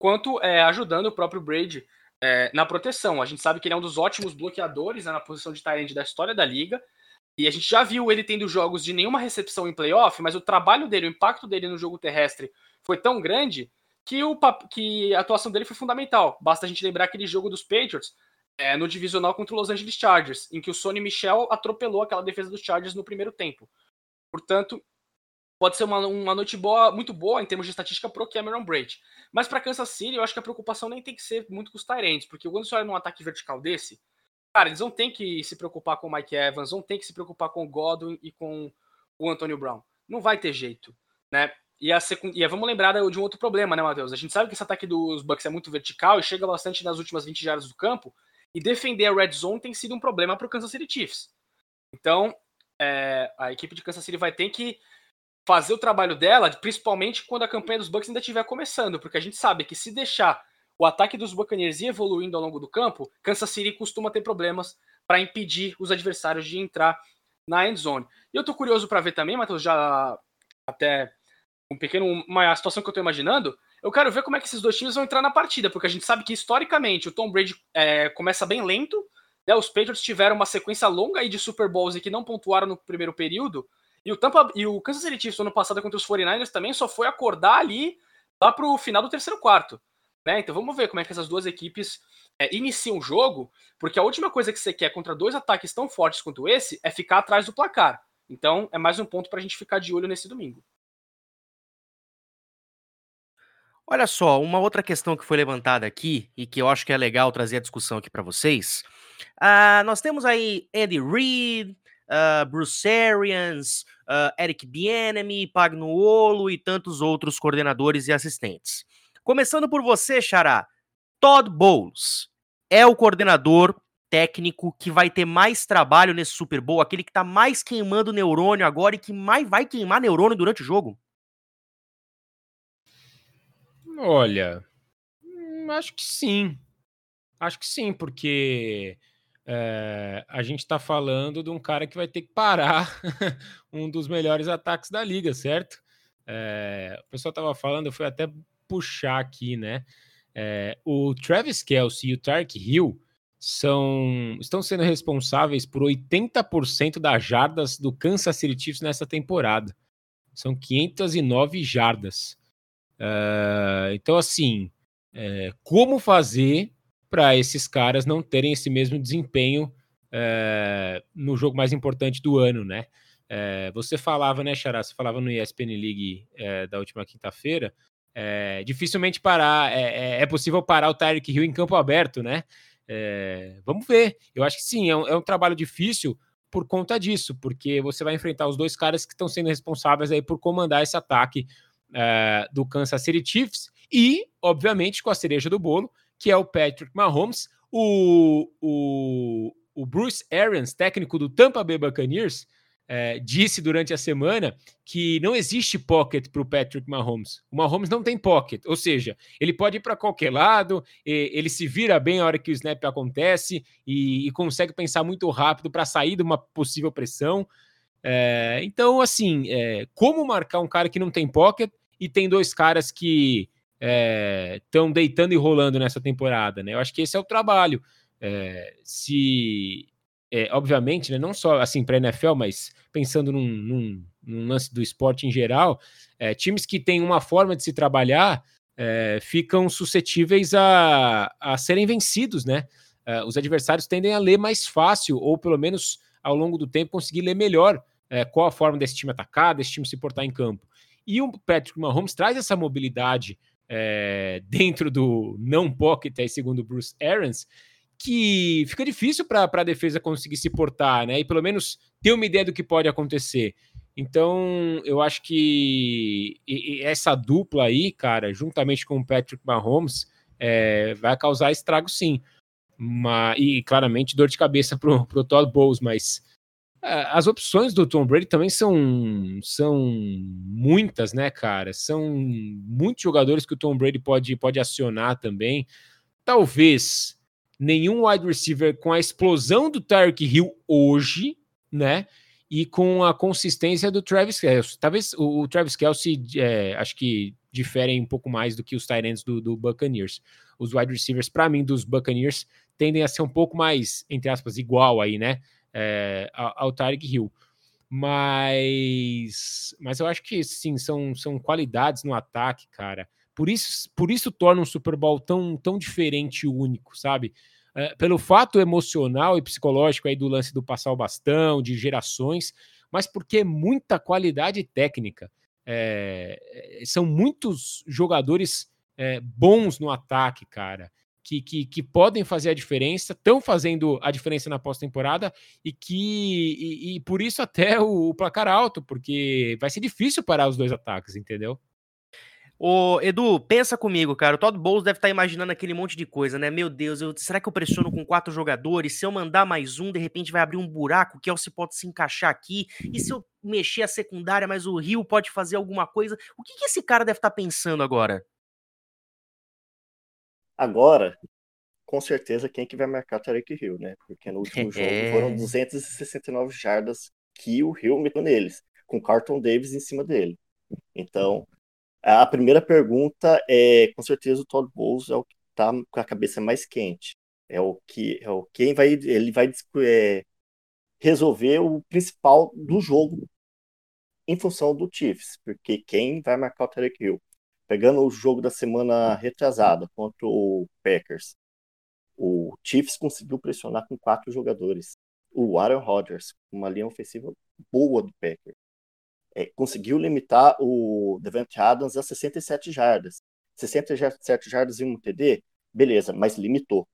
quanto é, ajudando o próprio Brady é, na proteção. A gente sabe que ele é um dos ótimos bloqueadores né, na posição de tight da história da liga. E a gente já viu ele tendo jogos de nenhuma recepção em playoff, mas o trabalho dele, o impacto dele no jogo terrestre foi tão grande que, o, que a atuação dele foi fundamental. Basta a gente lembrar aquele jogo dos Patriots é, no divisional contra o Los Angeles Chargers, em que o Sonny Michel atropelou aquela defesa dos Chargers no primeiro tempo. Portanto, pode ser uma, uma noite boa, muito boa em termos de estatística pro Cameron Braid. Mas para Kansas City, eu acho que a preocupação nem tem que ser muito com os Tyrants, porque quando você olha num ataque vertical desse, cara, eles não tem que se preocupar com o Mike Evans, não tem que se preocupar com o Godwin e com o Antonio Brown. Não vai ter jeito, né? E, a secund... e vamos lembrar de um outro problema, né, Matheus? A gente sabe que esse ataque dos Bucks é muito vertical e chega bastante nas últimas 20 jardas do campo, e defender a red zone tem sido um problema para o Kansas City Chiefs. Então, é, a equipe de Kansas City vai ter que fazer o trabalho dela, principalmente quando a campanha dos Bucks ainda estiver começando, porque a gente sabe que se deixar o ataque dos Buccaneers ir evoluindo ao longo do campo, Kansas City costuma ter problemas para impedir os adversários de entrar na end zone. E eu tô curioso para ver também, Matheus, já até um pequeno uma situação que eu tô imaginando, eu quero ver como é que esses dois times vão entrar na partida, porque a gente sabe que historicamente o Tom Brady é, começa bem lento, né, os Patriots tiveram uma sequência longa aí de Super Bowls e que não pontuaram no primeiro período, e o Tampa e o Kansas City Chiefs ano passado contra os 49ers também só foi acordar ali lá pro final do terceiro quarto. Né? Então vamos ver como é que essas duas equipes é, iniciam o jogo, porque a última coisa que você quer contra dois ataques tão fortes quanto esse é ficar atrás do placar. Então é mais um ponto para a gente ficar de olho nesse domingo. Olha só, uma outra questão que foi levantada aqui e que eu acho que é legal trazer a discussão aqui para vocês. Uh, nós temos aí Andy Reid, uh, Bruce Arians, uh, Eric Bienemy, Pagnuolo e tantos outros coordenadores e assistentes. Começando por você, Xará, Todd Bowles é o coordenador técnico que vai ter mais trabalho nesse Super Bowl, aquele que tá mais queimando neurônio agora e que mais vai queimar neurônio durante o jogo? Olha, hum, acho que sim. Acho que sim, porque é, a gente está falando de um cara que vai ter que parar um dos melhores ataques da liga, certo? É, o pessoal estava falando, eu fui até puxar aqui, né? É, o Travis Kelsey e o Tark Hill são, estão sendo responsáveis por 80% das jardas do Kansas City Chiefs nessa temporada. São 509 jardas. Uh, então, assim, é, como fazer para esses caras não terem esse mesmo desempenho é, no jogo mais importante do ano, né? É, você falava, né, Xará? Você falava no ESPN League é, da última quinta-feira. dificilmente parar, é, possível parar o Tyreek Hill em campo aberto, né? vamos ver. Eu acho que sim, é um, é um trabalho difícil por conta disso, porque você vai enfrentar os dois caras que estão sendo responsáveis aí por comandar esse ataque do Kansas City Chiefs e, obviamente, com a cereja do bolo, que é o Patrick Mahomes. O, o, o Bruce Arians, técnico do Tampa Bay Buccaneers, é, disse durante a semana que não existe pocket para o Patrick Mahomes. O Mahomes não tem pocket, ou seja, ele pode ir para qualquer lado, ele se vira bem a hora que o snap acontece e, e consegue pensar muito rápido para sair de uma possível pressão. É, então, assim, é, como marcar um cara que não tem pocket e tem dois caras que estão é, deitando e rolando nessa temporada, né? Eu acho que esse é o trabalho. É, se, é, obviamente, né, não só assim para NFL, mas pensando num, num, num, lance do esporte em geral, é, times que têm uma forma de se trabalhar é, ficam suscetíveis a, a serem vencidos, né? É, os adversários tendem a ler mais fácil, ou pelo menos ao longo do tempo conseguir ler melhor qual a forma desse time atacar, desse time se portar em campo. E o Patrick Mahomes traz essa mobilidade é, dentro do não pocket, aí, segundo Bruce Arians, que fica difícil para a defesa conseguir se portar, né? E pelo menos ter uma ideia do que pode acontecer. Então, eu acho que essa dupla aí, cara, juntamente com o Patrick Mahomes, é, vai causar estrago sim. Mas, e claramente dor de cabeça pro, pro Todd Bowles, mas as opções do Tom Brady também são, são muitas, né, cara? São muitos jogadores que o Tom Brady pode, pode acionar também. Talvez nenhum wide receiver com a explosão do Tyreek Hill hoje, né? E com a consistência do Travis Kelsey. Talvez o, o Travis Kelsey, é, acho que diferem um pouco mais do que os Tyrants do, do Buccaneers. Os wide receivers, para mim, dos Buccaneers, tendem a ser um pouco mais, entre aspas, igual aí, né? É, ao Tarek Hill. Mas, mas eu acho que sim, são, são qualidades no ataque, cara. Por isso, por isso torna um Super Bowl tão, tão diferente e único, sabe? É, pelo fato emocional e psicológico aí do lance do passar o bastão, de gerações, mas porque é muita qualidade técnica. É, são muitos jogadores é, bons no ataque, cara que, que, que podem fazer a diferença, estão fazendo a diferença na pós-temporada e que e, e, por isso até o, o, placar alto, porque vai ser difícil parar os dois ataques, entendeu? Ô, Edu, pensa comigo, cara. O Todd Bowles deve estar tá imaginando aquele monte de coisa, né? Meu Deus, eu, será que eu pressiono com quatro jogadores? Se eu mandar mais um, de repente vai abrir um buraco, que se pode se encaixar aqui. E se eu mexer a secundária, mas o Rio pode fazer alguma coisa? O que, que esse cara deve estar tá pensando agora? Agora, com certeza, quem que vai marcar o Tarek Hill, né? Porque no último jogo foram 269 jardas que o Hill meteu neles, com Carlton Davis em cima dele. Então, a primeira pergunta é, com certeza, o Todd Bowles é o que tá com a cabeça mais quente. É o que, é o quem vai, ele vai é, resolver o principal do jogo em função do Chiefs, porque quem vai marcar o Tarek Hill? Pegando o jogo da semana retrasada contra o Packers, o Chiefs conseguiu pressionar com quatro jogadores. O Aaron Rodgers, uma linha ofensiva boa do Packers, é, conseguiu limitar o Devante Adams a 67 jardas. 67 jardas em um TD, beleza, mas limitou.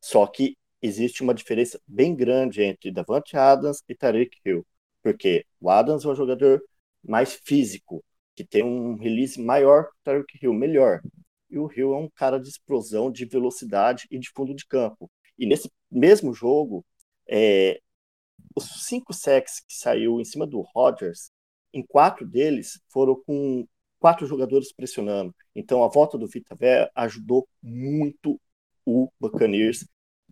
Só que existe uma diferença bem grande entre Davante Adams e Tariq Hill, porque o Adams é um jogador mais físico, que tem um release maior que o Tariq Hill, melhor. E o Hill é um cara de explosão, de velocidade e de fundo de campo. E nesse mesmo jogo, é, os cinco sacks que saiu em cima do Rodgers, em quatro deles foram com quatro jogadores pressionando. Então a volta do Vita Vé ajudou muito o Buccaneers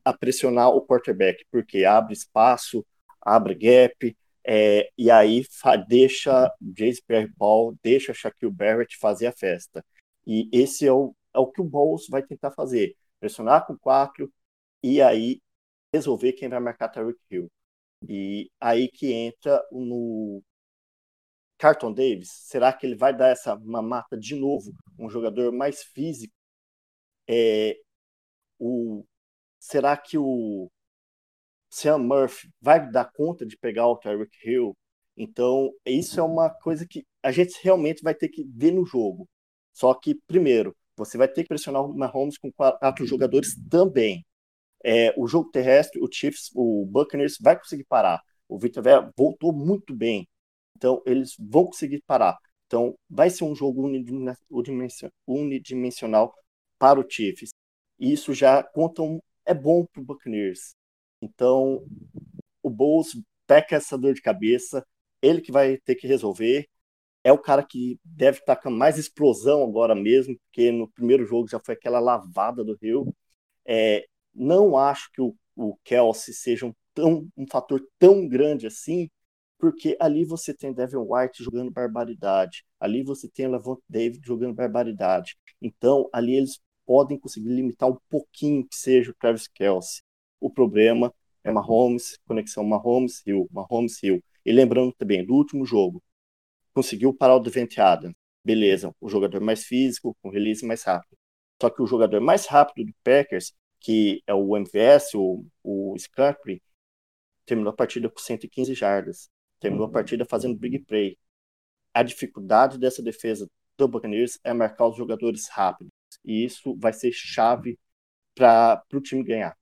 a pressionar o quarterback, porque abre espaço, abre gap, é, e aí deixa Jace Pierre-Paul, deixa Shaquille Barrett fazer a festa. E esse é o, é o que o Bowles vai tentar fazer, pressionar com quatro e aí resolver quem vai marcar Tyreek Hill. E aí que entra no Carton Davis. Será que ele vai dar essa mamata de novo? Um jogador mais físico? É, o, será que o Sam Murphy vai dar conta de pegar o Tyreek Hill? Então, isso é uma coisa que a gente realmente vai ter que ver no jogo. Só que, primeiro, você vai ter que pressionar o Mahomes com quatro jogadores também. É, o jogo terrestre, o Chiefs, o Buccaneers vai conseguir parar. O Vitor Vera voltou muito bem. Então, eles vão conseguir parar. Então, vai ser um jogo unidimensional para o Chiefs. E isso já conta um, é bom para o Buccaneers. Então, o Bulls peca essa dor de cabeça, ele que vai ter que resolver. É o cara que deve estar com mais explosão agora mesmo, porque no primeiro jogo já foi aquela lavada do Rio. É, não acho que o, o Kelsey seja um, tão, um fator tão grande assim, porque ali você tem Devin White jogando barbaridade, ali você tem Levant David jogando barbaridade. Então, ali eles podem conseguir limitar um pouquinho que seja o Travis Kelsey. O problema é Mahomes, conexão Mahomes-Hill, Mahomes-Hill. E lembrando também, do último jogo, conseguiu parar o Devante Adams. Beleza, o jogador mais físico, com release mais rápido. Só que o jogador mais rápido do Packers que é o MVS, o, o Scarpri, terminou a partida com 115 jardas. Terminou a partida fazendo big play. A dificuldade dessa defesa do Buccaneers é marcar os jogadores rápidos. E isso vai ser chave para o time ganhar.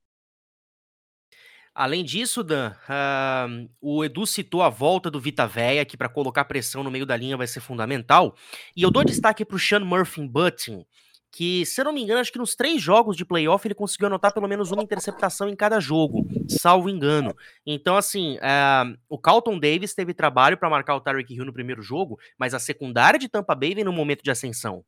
Além disso, Dan, uh, o Edu citou a volta do Vita Véia, que para colocar pressão no meio da linha vai ser fundamental. E eu dou destaque para o Sean Murphy Button, que, se eu não me engano, acho que nos três jogos de playoff ele conseguiu anotar pelo menos uma interceptação em cada jogo, salvo engano. Então, assim, uh, o Carlton Davis teve trabalho para marcar o Tyreek Hill no primeiro jogo, mas a secundária de Tampa Bay vem no momento de ascensão.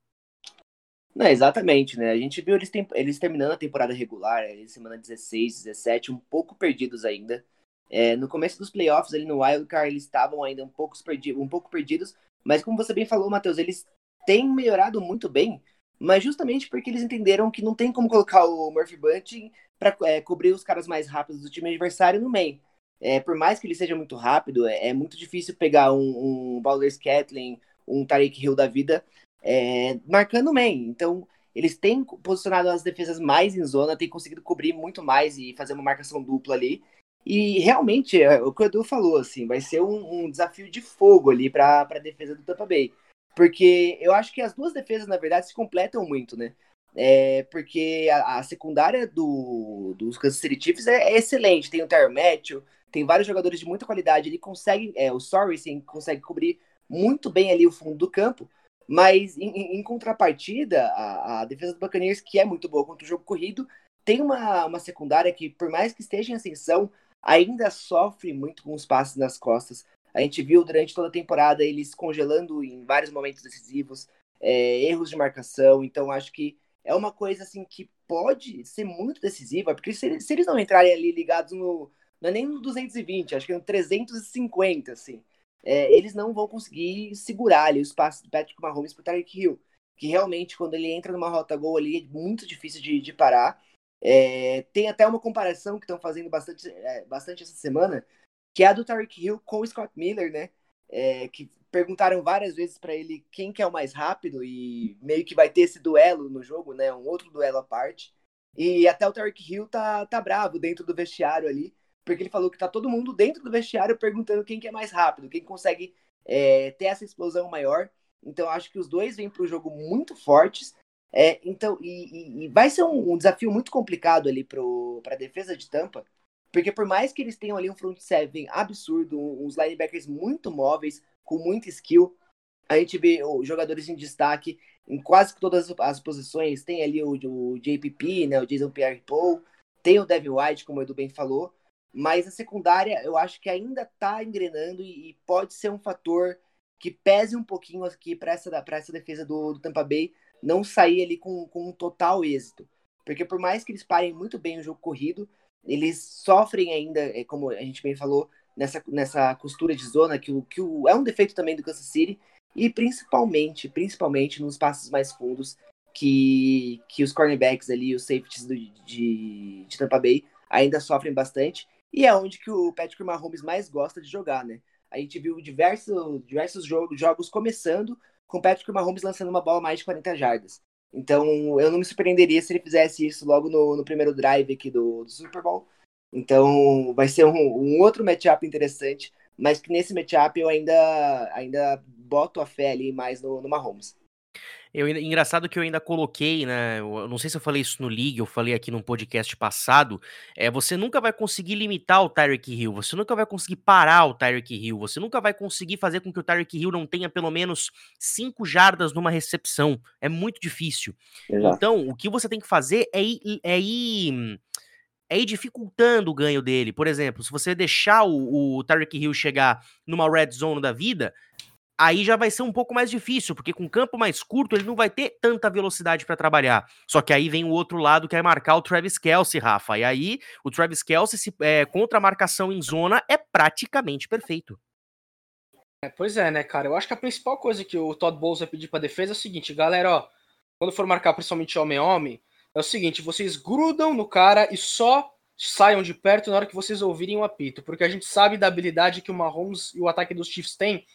Não, exatamente, né? A gente viu eles, tem, eles terminando a temporada regular, eles semana 16, 17, um pouco perdidos ainda. É, no começo dos playoffs, ali no Wildcard, eles estavam ainda um pouco, perdi um pouco perdidos, mas como você bem falou, Matheus, eles têm melhorado muito bem mas justamente porque eles entenderam que não tem como colocar o Murphy Bunting para é, cobrir os caras mais rápidos do time adversário no meio. É, por mais que ele seja muito rápido, é, é muito difícil pegar um, um Balder Scatling, um Tariq Hill da vida, é, marcando main. Então, eles têm posicionado as defesas mais em zona, têm conseguido cobrir muito mais e fazer uma marcação dupla ali. E realmente, é, o que o Edu falou, assim, vai ser um, um desafio de fogo ali para a defesa do Tampa Bay. Porque eu acho que as duas defesas, na verdade, se completam muito, né? É, porque a, a secundária do, dos Kansas City Chiefs é, é excelente. Tem o Tyron tem vários jogadores de muita qualidade. Ele consegue, é, o Sorensen consegue cobrir muito bem ali o fundo do campo. Mas em, em contrapartida, a, a, defesa do Buccaneers, que é muito boa contra o jogo corrido, tem uma, uma secundária que, por mais que esteja em ascensão, ainda sofre muito com os passes nas costas. A gente viu durante toda a temporada eles congelando em vários momentos decisivos, é, erros de marcação. Então, acho que é uma coisa assim que pode ser muito decisiva, porque se, se eles não entrarem ali ligados no. Não é nem no 220, acho que é no 350, assim. É, eles não vão conseguir segurar ali os passos do Patrick Mahomes para Tarek Hill. Que realmente, quando ele entra numa rota gol ali, é muito difícil de, de parar. É, tem até uma comparação que estão fazendo bastante, é, bastante essa semana que é a do Tariq Hill com o Scott Miller, né? É, que perguntaram várias vezes para ele quem que é o mais rápido e meio que vai ter esse duelo no jogo, né? Um outro duelo à parte. E até o Tariq Hill tá, tá bravo dentro do vestiário ali, porque ele falou que tá todo mundo dentro do vestiário perguntando quem que é mais rápido, quem consegue é, ter essa explosão maior. Então acho que os dois vêm para o jogo muito fortes. É, então, e, e, vai ser um, um, desafio muito complicado ali para a defesa de Tampa, porque por mais que eles tenham ali um front seven absurdo, uns linebackers muito móveis, com muita skill, a gente vê os jogadores em destaque em quase todas as posições. Tem ali o, o JPP, né, o Jason Pierre-Paul, tem o Devin White, como o Edu bem falou, mas a secundária eu acho que ainda está engrenando e, e, pode ser um fator que pese um pouquinho aqui para essa, essa defesa do, do, Tampa Bay não sair ali com, com um total êxito. Porque por mais que eles parem muito bem o jogo corrido, eles sofrem ainda, é, como a gente bem falou, nessa, nessa costura de zona, que, o, que é um defeito também do Kansas City, e principalmente, principalmente nos passos mais fundos, que, que os cornerbacks ali, os safeties do, de, de Tampa Bay ainda sofrem bastante, e é onde que o Patrick Mahomes mais gosta de jogar, né? A gente viu diversos, diversos jogos, jogos começando com o Patrick Mahomes lançando uma bola mais de 40 jardas. Então, eu não me surpreenderia se ele fizesse isso logo no, no primeiro drive aqui do, do, Super Bowl. Então, vai ser um, um outro matchup interessante, mas que nesse matchup eu ainda, ainda boto a fé ali mais no, no Mahomes. Eu, engraçado que eu ainda coloquei, né? Eu não sei se eu falei isso no League, eu falei aqui num podcast passado. É, você nunca vai conseguir limitar o Tyreek Hill, você nunca vai conseguir parar o Tyreek Hill, você nunca vai conseguir fazer com que o Tyreek Hill não tenha pelo menos cinco jardas numa recepção. É muito difícil. Exato. Então, o que você tem que fazer é ir, é ir é ir dificultando o ganho dele. Por exemplo, se você deixar o, o Tyreek Hill chegar numa red zone da vida, aí já vai ser um pouco mais difícil, porque com campo mais curto ele não vai ter tanta velocidade para trabalhar. Só que aí vem o outro lado que é marcar o Travis Kelsey, Rafa. E aí o Travis Kelsey, se, é, contra a marcação em zona, é praticamente perfeito. É, pois é, né, cara? Eu acho que a principal coisa que o Todd Bowles vai pedir pra defesa é o seguinte, galera, ó, quando for marcar principalmente homem-homem, é o seguinte, vocês grudam no cara e só saiam de perto na hora que vocês ouvirem o apito, porque a gente sabe da habilidade que o Mahomes e o ataque dos Chiefs têm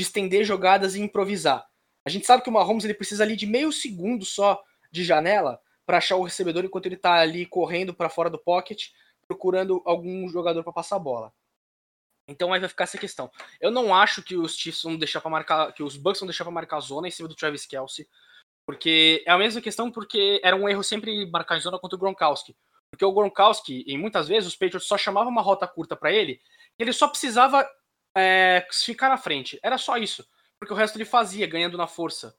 de estender jogadas e improvisar. A gente sabe que o Mahomes ele precisa ali de meio segundo só de janela para achar o recebedor enquanto ele está ali correndo para fora do pocket, procurando algum jogador para passar a bola. Então aí vai ficar essa questão. Eu não acho que os Chiefs vão deixar para marcar, que os Bucks vão deixar para marcar a zona em cima do Travis Kelsey, porque é a mesma questão porque era um erro sempre marcar em zona contra o Gronkowski. Porque o Gronkowski, e muitas vezes os Patriots só chamavam uma rota curta para ele, ele só precisava é, ficar na frente. Era só isso. Porque o resto ele fazia, ganhando na força.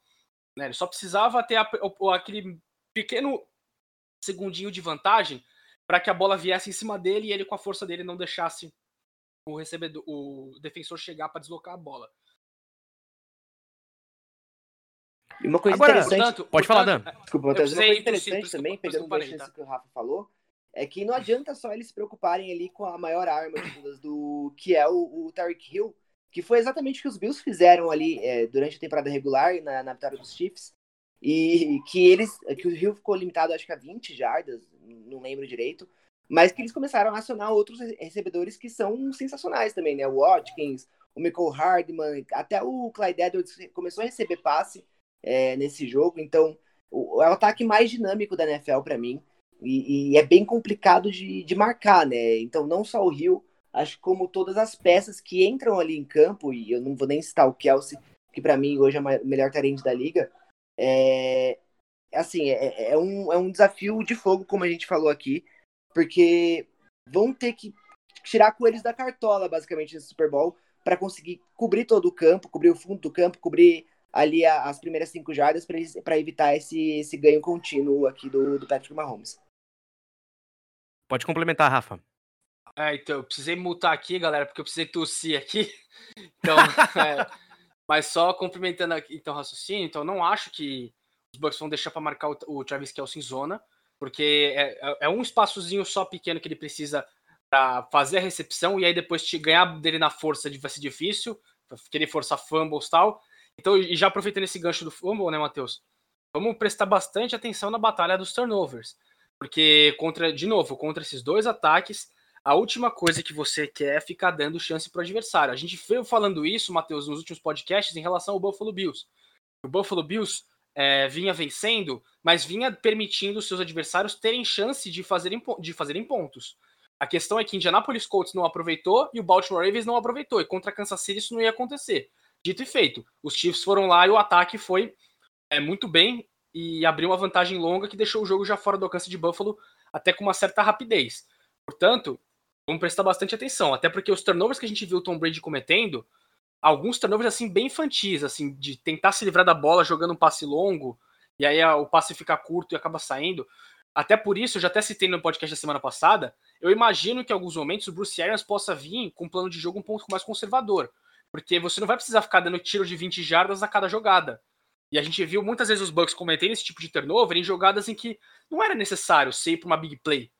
Né? Ele só precisava ter a, aquele pequeno segundinho de vantagem para que a bola viesse em cima dele e ele, com a força dele, não deixasse o recebedor, o defensor chegar para deslocar a bola. E uma coisa Agora, interessante. Portanto, pode portanto, falar, Dan. Desculpa, uma coisa interessante também, pegando o que o Rafa falou, é que não adianta só eles se preocuparem ali com a maior arma de todas, do que é o, o Tyreek Hill, que foi exatamente o que os Bills fizeram ali é, durante a temporada regular, na, na vitória dos Chiefs, e que eles, que o Hill ficou limitado acho que a 20 jardas, não lembro direito, mas que eles começaram a acionar outros recebedores que são sensacionais também, né? O Watkins, o Michael Hardman, até o Clyde Edwards começou a receber passe é, nesse jogo, então o, é o ataque mais dinâmico da NFL para mim. E, e, é bem complicado de, de marcar, né? Então, não só o Rio, acho que como todas as peças que entram ali em campo, e eu não vou nem citar o Kelsey, que para mim hoje é o melhor tarente da liga, é assim, é, é, um, é um desafio de fogo, como a gente falou aqui, porque vão ter que tirar coelhos da cartola, basicamente, nesse Super Bowl, para conseguir cobrir todo o campo, cobrir o fundo do campo, cobrir ali as primeiras cinco jardas para evitar esse, esse ganho contínuo aqui do, do Patrick Mahomes. Pode complementar, Rafa. É, então, eu precisei multar aqui, galera, porque eu precisei tossir aqui. Então, é, mas só complementando aqui, então, raciocínio, então, não acho que os Bucks vão deixar para marcar o, o Travis Kelce em zona, porque é, é, é, um espaçozinho só pequeno que ele precisa para fazer a recepção e aí depois te ganhar dele na força vai ser difícil, querer forçar fumbles e tal. Então, e já aproveitando esse gancho do fumble, né, Matheus? Vamos prestar bastante atenção na batalha dos turnovers. Porque, contra, de novo, contra esses dois ataques, a última coisa que você quer é ficar dando chance para o adversário. A gente veio falando isso, Matheus, nos últimos podcasts, em relação ao Buffalo Bills. O Buffalo Bills é, vinha vencendo, mas vinha permitindo seus adversários terem chance de fazerem, de fazerem pontos. A questão é que Indianapolis Colts não aproveitou e o Baltimore Ravens não aproveitou. E contra Kansas City isso não ia acontecer. Dito e feito, os Chiefs foram lá e o ataque foi é, muito bem e abriu uma vantagem longa que deixou o jogo já fora do alcance de Buffalo, até com uma certa rapidez. Portanto, vamos prestar bastante atenção, até porque os turnovers que a gente viu o Tom Brady cometendo, alguns turnovers assim bem infantis, assim, de tentar se livrar da bola jogando um passe longo, e aí o passe fica curto e acaba saindo. Até por isso, eu já até citei no podcast da semana passada, eu imagino que em alguns momentos o Bruce Arians possa vir com um plano de jogo um pouco mais conservador. Porque você não vai precisar ficar dando tiro de 20 jardas a cada jogada. E a gente viu muitas vezes os Bucks cometendo esse tipo de turnover em jogadas em que não era necessário ser para uma big play,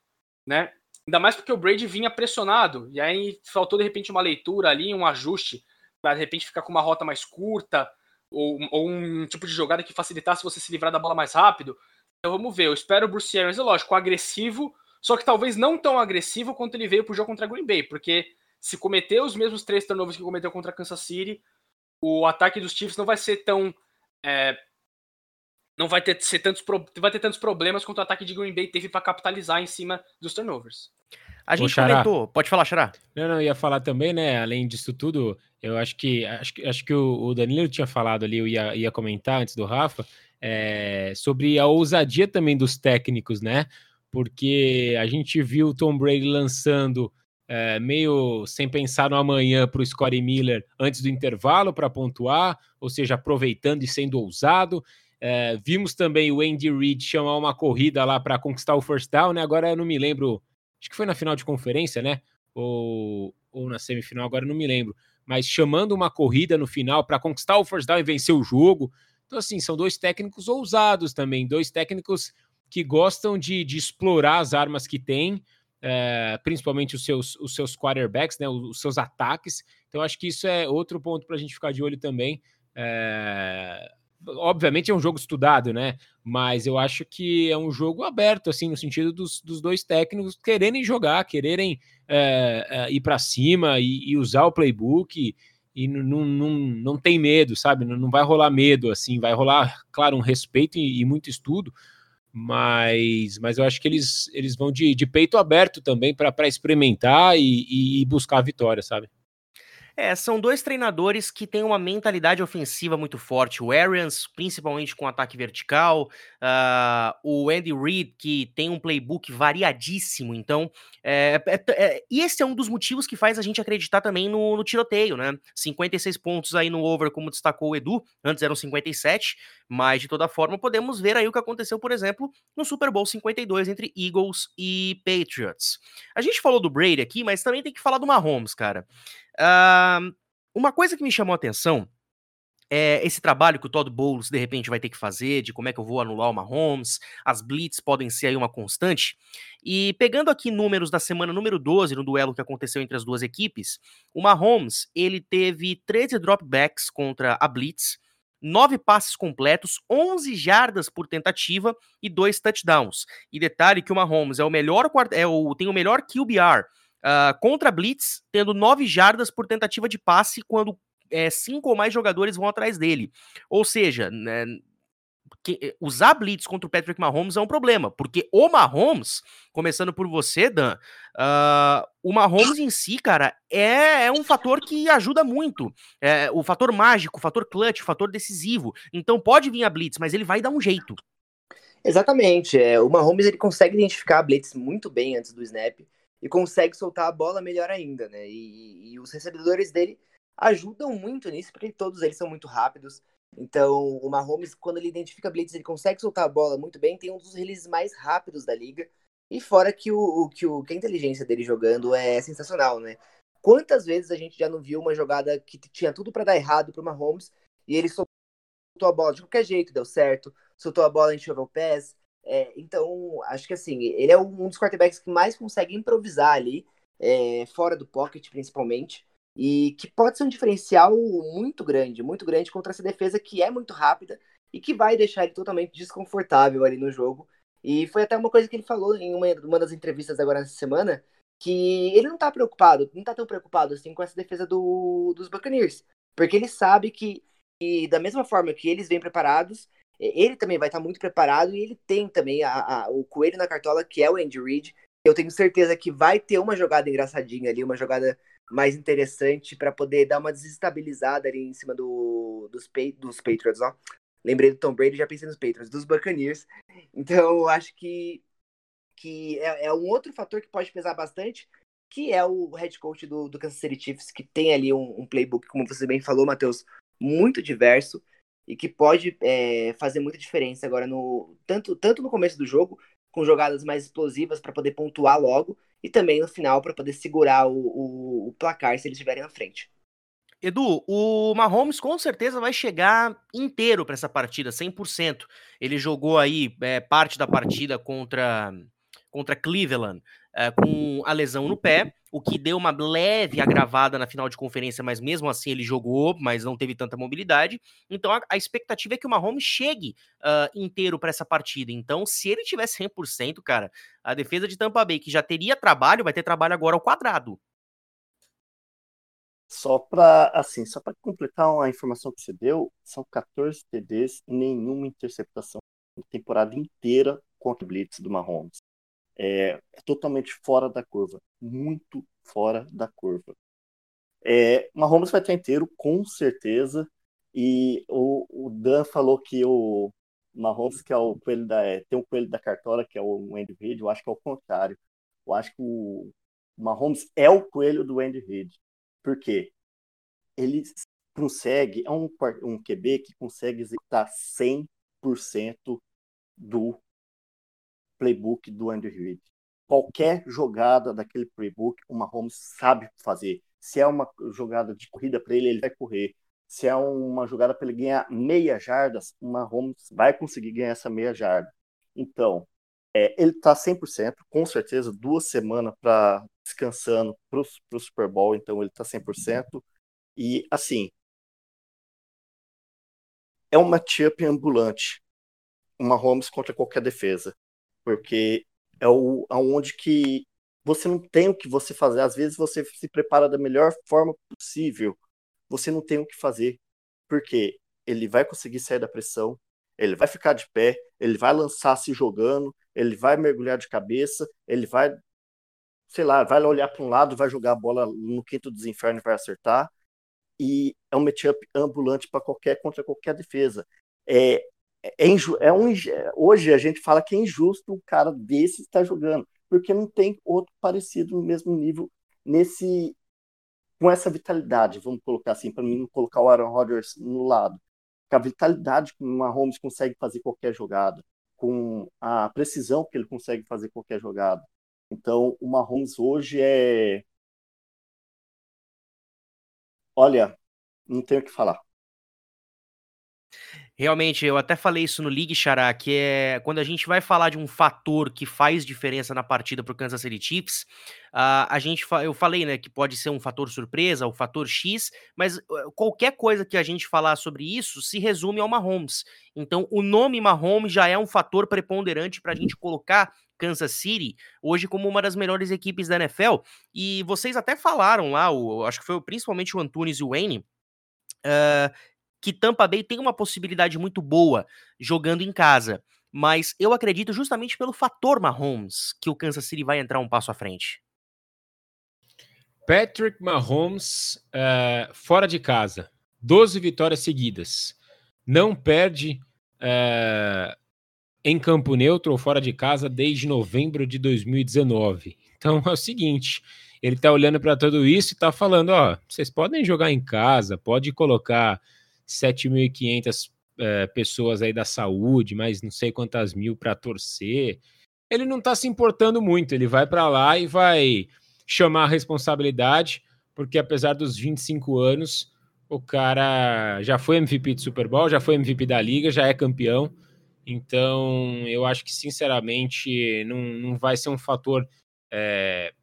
né? Ainda mais porque o Brady vinha pressionado, e aí faltou de repente uma leitura ali, um ajuste, para de repente ficar com uma rota mais curta, ou, ou, um tipo de jogada que facilitasse você se livrar da bola mais rápido. Então vamos ver, eu espero o Bruce Arians, é lógico, agressivo, só que talvez não tão agressivo quanto ele veio pro jogo contra a Green Bay, porque se cometer os mesmos três turnovers que cometeu contra a Kansas City, o ataque dos Chiefs não vai ser tão. É, não vai ter, ser tantos, vai ter tantos problemas quanto o ataque de Green Bay teve para capitalizar em cima dos turnovers. A gente comentou, pode falar, Xará. Não, não, ia falar também, né? Além disso tudo, eu acho que acho, acho que o, o Danilo tinha falado ali, eu ia, ia comentar antes do Rafa, é, sobre a ousadia também dos técnicos, né? Porque a gente viu o Tom Brady lançando é, meio sem pensar no amanhã para o Scottie Miller antes do intervalo para pontuar, ou seja, aproveitando e sendo ousado. É, vimos também o Andy Reid chamar uma corrida lá para conquistar o first down, né? Agora eu não me lembro, acho que foi na final de conferência, né? Ou, ou na semifinal, agora eu não me lembro. Mas chamando uma corrida no final para conquistar o first down e vencer o jogo. Então, assim, são dois técnicos ousados também, dois técnicos que gostam de, de explorar as armas que têm é, principalmente os seus, os seus quarterbacks, né, os, seus ataques. Então, acho que isso é outro ponto para a gente ficar de olho também. É, obviamente é um jogo estudado, né? Mas eu acho que é um jogo aberto, assim, no sentido dos, dos dois técnicos quererem jogar, quererem é, ir para cima e, e, usar o playbook. E, e não, não, não tem medo, sabe? Não, não vai rolar medo, assim, vai rolar, claro, um respeito e, e muito estudo, mas, mas eu acho que eles, eles vão de, de peito aberto também para experimentar e, e buscar a vitória, sabe? É, são dois treinadores que têm uma mentalidade ofensiva muito forte. O Arians, principalmente com ataque vertical, uh, o Andy Reid, que tem um playbook variadíssimo. Então, é, é, é, e esse é um dos motivos que faz a gente acreditar também no, no, tiroteio, né? 56 pontos aí no over, como destacou o Edu, antes eram 57, mas de toda forma podemos ver aí o que aconteceu, por exemplo, no Super Bowl 52 entre Eagles e Patriots. A gente falou do Brady aqui, mas também tem que falar do Mahomes, cara. Uh, uma coisa que me chamou a atenção é esse trabalho que o Todd Bowles de repente vai ter que fazer, de como é que eu vou anular o Mahomes, as blitz podem ser aí uma constante. E pegando aqui números da semana número 12, no duelo que aconteceu entre as duas equipes, o Mahomes, ele teve 13 dropbacks contra a blitz, 9 passes completos, 11 jardas por tentativa e 2 touchdowns. E detalhe que o Mahomes é o melhor é o, tem o melhor QBR Uh, contra Blitz, tendo nove jardas por tentativa de passe quando é, cinco ou mais jogadores vão atrás dele. Ou seja, né, que, eh, usar Blitz contra o Patrick Mahomes é um problema, porque o Mahomes, começando por você, Dan, uh, o Mahomes em si, cara, é, é um fator que ajuda muito. É, o fator mágico, o fator clutch, o fator decisivo. Então pode vir a Blitz, mas ele vai dar um jeito. Exatamente. É, o Mahomes ele consegue identificar a Blitz muito bem antes do snap e consegue soltar a bola melhor ainda, né? E, e os recebedores dele ajudam muito nisso, porque todos eles são muito rápidos. Então, o Mahomes, quando ele identifica blitz, ele consegue soltar a bola muito bem, tem um dos releases mais rápidos da liga. E fora que, o, que, o, que a inteligência dele jogando é sensacional, né? Quantas vezes a gente já não viu uma jogada que tinha tudo para dar errado pro Mahomes e ele soltou a bola de qualquer jeito, deu certo, soltou a bola em shovel pass, é, então, acho que assim, ele é um dos quarterbacks que mais consegue improvisar ali, é, fora do pocket principalmente, e que pode ser um diferencial muito grande, muito grande contra essa defesa que é muito rápida e que vai deixar ele totalmente desconfortável ali no jogo. E foi até uma coisa que ele falou em uma, uma das entrevistas agora nessa semana, que ele não tá preocupado, não tá tão preocupado assim com essa defesa do, dos Buccaneers, porque ele sabe que, que da mesma forma que eles vêm preparados, ele também vai estar muito preparado e ele tem também a, a, o coelho na cartola, que é o Andy Reid. Eu tenho certeza que vai ter uma jogada engraçadinha ali, uma jogada mais interessante para poder dar uma desestabilizada ali em cima do, dos, dos Patriots, ó. lembrei do Tom Brady, já pensei nos Patriots, dos Buccaneers. Então, acho que, que é, é, um outro fator que pode pesar bastante, que é o head coach do, do Kansas City Chiefs, que tem ali um, um playbook, como você bem falou, Matheus, muito diverso e que pode é, fazer muita diferença agora no tanto, tanto no começo do jogo, com jogadas mais explosivas para poder pontuar logo, e também no final para poder segurar o, o, o placar se eles estiverem na frente. Edu, o Mahomes com certeza vai chegar inteiro para essa partida, 100%. Ele jogou aí é, parte da partida contra, contra Cleveland é, com a lesão no pé, o que deu uma leve agravada na final de conferência, mas mesmo assim ele jogou, mas não teve tanta mobilidade. Então a, a expectativa é que o Mahomes chegue uh, inteiro para essa partida. Então, se ele tiver 100%, cara, a defesa de Tampa Bay, que já teria trabalho, vai ter trabalho agora ao quadrado. Só para assim, só para completar uma informação que você deu, são 14 TDs e nenhuma interceptação temporada inteira contra o blitz do Mahomes. É, é, totalmente fora da curva, muito fora da curva. É, Mahomes vai estar inteiro, com certeza. E o, o Dan falou que o Mahomes que é o coelho da é, tem o coelho da cartola que é o Andy Reid. Eu acho que é o contrário. Eu acho que o Mahomes é o coelho do Andy Reid porque ele consegue, é um, um QB que consegue executar 100% do playbook do Andy Reid. Qualquer jogada daquele playbook, o Mahomes sabe fazer. Se é uma jogada de corrida para ele, ele vai correr. Se é uma jogada para ele ganhar meia jardas, o Mahomes vai conseguir ganhar essa meia jarda. Então, é, ele está 100%, com certeza, duas semanas para descansando para o Super Bowl, então ele está 100%. E, assim, é um matchup ambulante, uma Holmes contra qualquer defesa, porque é o aonde que você não tem o que você fazer. Às vezes você se prepara da melhor forma possível, você não tem o que fazer, porque ele vai conseguir sair da pressão, ele vai ficar de pé, ele vai lançar se jogando, ele vai mergulhar de cabeça, ele vai, sei lá, vai olhar para um lado, vai jogar a bola no quinto dos infernos e vai acertar. E é um matchup ambulante para qualquer contra qualquer defesa. É, é, é um, hoje a gente fala que é injusto um cara desse estar jogando, porque não tem outro parecido no mesmo nível nesse com essa vitalidade, vamos colocar assim, para mim não colocar o Aaron Rodgers no lado. Com a vitalidade que o Mahomes consegue fazer qualquer jogada, com a precisão que ele consegue fazer qualquer jogada. Então, o Mahomes hoje é. Olha, não tenho o que falar. Realmente, eu até falei isso no League Xará, que é quando a gente vai falar de um fator que faz diferença na partida para o Kansas City Chiefs, uh, a gente eu falei, né, que pode ser um fator surpresa, o fator X, mas uh, qualquer coisa que a gente falar sobre isso se resume ao Mahomes. Então, o nome Mahomes já é um fator preponderante para a gente colocar Kansas City hoje como uma das melhores equipes da NFL. E vocês até falaram lá, o, acho que foi principalmente o Antunes e o Wayne, Uh, que Tampa Bay tem uma possibilidade muito boa jogando em casa. Mas eu acredito justamente pelo fator Mahomes que o Kansas City vai entrar um passo à frente. Patrick Mahomes uh, fora de casa, 12 vitórias seguidas. Não perde uh, em campo neutro ou fora de casa desde novembro de 2019. Então é o seguinte, ele tá olhando para tudo isso e tá falando, ó, vocês podem jogar em casa, pode colocar 7.500 é, pessoas aí da saúde, mais não sei quantas mil para torcer. Ele não está se importando muito, ele vai para lá e vai chamar a responsabilidade, porque apesar dos 25 anos, o cara já foi MVP do Super Bowl, já foi MVP da liga, já é campeão. Então, eu acho que, sinceramente, não, não vai ser um fator é,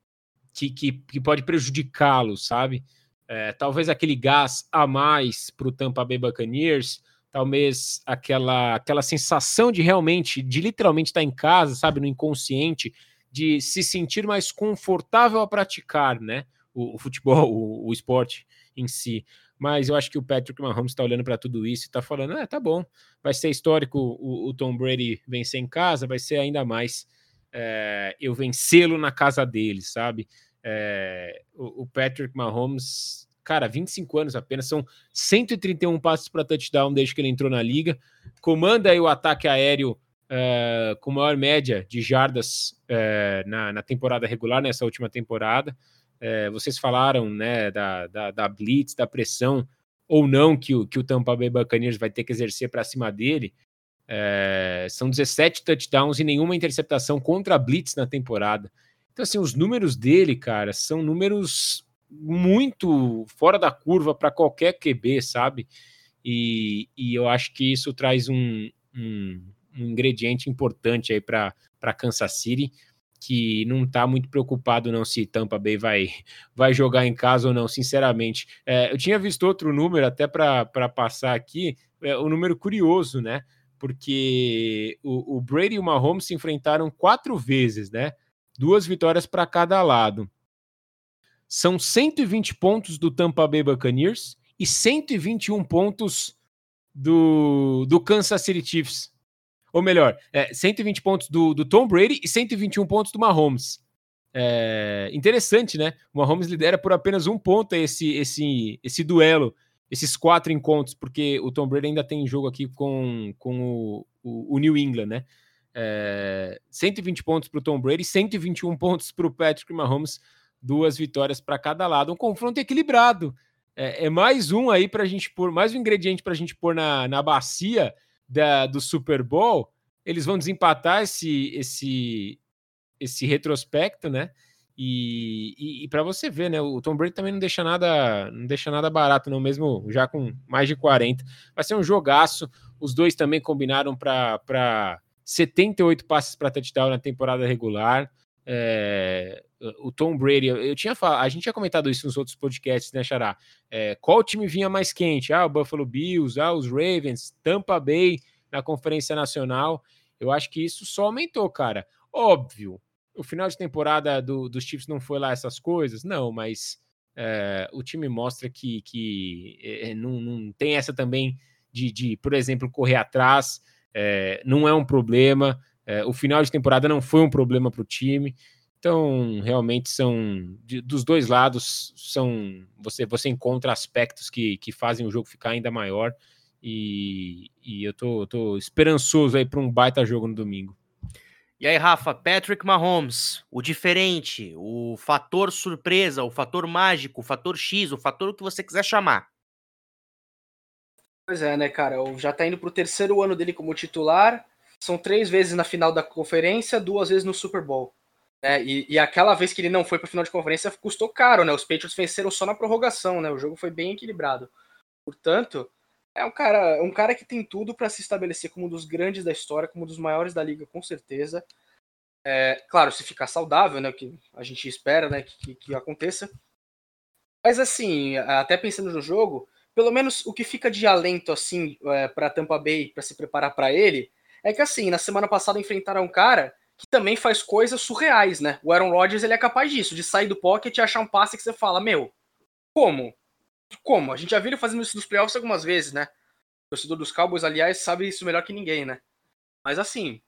que, que, que pode prejudicá-lo, sabe? É, talvez aquele gás a mais para o Tampa Bay Buccaneers, talvez aquela, aquela sensação de realmente, de literalmente estar em casa, sabe, no inconsciente, de se sentir mais confortável a praticar, né, o, o futebol, o, o, esporte em si. Mas eu acho que o Patrick Mahomes está olhando para tudo isso e está falando, ah, tá bom, vai ser histórico o, o, Tom Brady vencer em casa, vai ser ainda mais é, eu vencê-lo na casa dele, sabe? É, o, o, Patrick Mahomes, cara, 25 anos apenas, são 131 passes para touchdown desde que ele entrou na liga. Comanda aí o ataque aéreo uh, com maior média de jardas uh, na, na, temporada regular, nessa última temporada. Uh, vocês falaram né, da, da, da, blitz, da pressão ou não que o, que o Tampa Bay Buccaneers vai ter que exercer para cima dele. são 17 touchdowns e nenhuma interceptação contra a blitz na temporada. Então, assim, os números dele, cara, são números muito fora da curva para qualquer QB, sabe? E, e, eu acho que isso traz um, um, um ingrediente importante aí para Kansas City, que não está muito preocupado não se Tampa Bay vai, vai jogar em casa ou não, sinceramente. É, eu tinha visto outro número até para passar aqui, é, um número curioso, né? Porque o, o Brady e o Mahomes se enfrentaram quatro vezes, né? Duas vitórias para cada lado. São 120 pontos do Tampa Bay Buccaneers e 121 pontos do, do Kansas City Chiefs. Ou melhor, é, 120 pontos do, do Tom Brady e 121 pontos do Mahomes. É, interessante, né? O Mahomes lidera por apenas um ponto esse, esse, esse duelo, esses quatro encontros, porque o Tom Brady ainda tem jogo aqui com, com o, o, o New England, né? É, 120 pontos para o Tom Brady, 121 pontos para o Patrick Mahomes, duas vitórias para cada lado. Um confronto equilibrado. É, é mais um aí para a gente pôr, mais um ingrediente para a gente pôr na, na bacia da, do Super Bowl, eles vão desempatar esse, esse, esse retrospecto, né? E, e, e para você ver, né? O Tom Brady também não deixa nada, não deixa nada barato, não, mesmo já com mais de 40. Vai ser um jogaço. Os dois também combinaram para 78 passes para touchdown na temporada regular. É, o Tom Brady, eu tinha falado, a gente tinha comentado isso nos outros podcasts, né, Xará? É, qual time vinha mais quente? Ah, o Buffalo Bills, ah, os Ravens, Tampa Bay na Conferência Nacional. Eu acho que isso só aumentou, cara. Óbvio, o final de temporada do, dos Chiefs não foi lá essas coisas, não, mas é, o time mostra que, que é, não, não, tem essa também de, de, por exemplo, correr atrás, é, não é um problema. É, o final de temporada não foi um problema para o time. Então, realmente são de, dos dois lados são você você encontra aspectos que, que fazem o jogo ficar ainda maior e, e eu tô, tô esperançoso aí para um baita jogo no domingo. E aí, Rafa, Patrick Mahomes, o diferente, o fator surpresa, o fator mágico, o fator X, o fator que você quiser chamar. Pois é, né, cara? Já tá indo pro terceiro ano dele como titular. São três vezes na final da conferência, duas vezes no Super Bowl. É, e, e, aquela vez que ele não foi para final de conferência custou caro, né? Os Patriots venceram só na prorrogação, né? O jogo foi bem equilibrado. Portanto, é um cara, um cara que tem tudo para se estabelecer como um dos grandes da história, como um dos maiores da liga, com certeza. É, claro, se ficar saudável, né? Que a gente espera, né? Que, que aconteça. Mas assim, até pensando no jogo, pelo menos o que fica de alento assim é, para Tampa Bay para se preparar para ele é que assim na semana passada enfrentaram um cara que também faz coisas surreais, né? O Aaron Rodgers ele é capaz disso, de sair do pocket e achar um passe que você fala, meu, como? Como? A gente já viu ele fazendo isso nos playoffs algumas vezes, né? O torcedor dos Cowboys, aliás, sabe isso melhor que ninguém, né? Mas assim,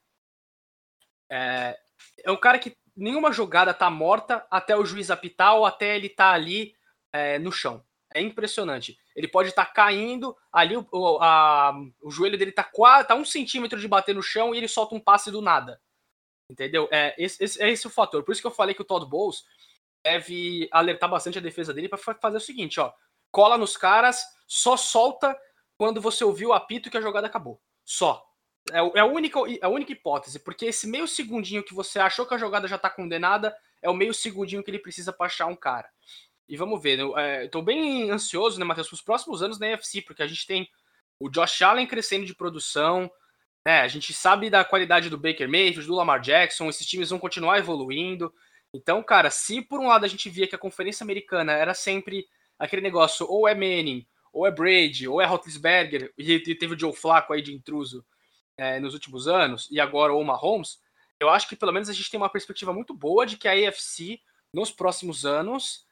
é, é um cara que nenhuma jogada tá morta até o juiz apitar ou até ele tá ali é, no chão. É impressionante. Ele pode estar tá caindo, ali o, a, o joelho dele tá, quase, tá um centímetro de bater no chão e ele solta um passe do nada. Entendeu? É esse, esse, é esse o fator. Por isso que eu falei que o Todd Bowles deve alertar bastante a defesa dele para fazer o seguinte, ó. Cola nos caras, só solta quando você ouviu o apito que a jogada acabou. Só. É, é, a, única, é a única hipótese, porque esse meio segundinho que você achou que a jogada já tá condenada é o meio segundinho que ele precisa para achar um cara. E vamos ver, eu é, tô bem ansioso, né, Matheus, para os próximos anos na UFC, porque a gente tem o Josh Allen crescendo de produção, é, a gente sabe da qualidade do Baker Mayfield, do Lamar Jackson, esses times vão continuar evoluindo. Então, cara, se por um lado a gente via que a Conferência Americana era sempre aquele negócio, ou é Manning, ou é Brady, ou é Roethlisberger, e teve o Joe Flacco aí de intruso é, nos últimos anos, e agora o Mahomes, eu acho que pelo menos a gente tem uma perspectiva muito boa de que a AFC, nos próximos anos,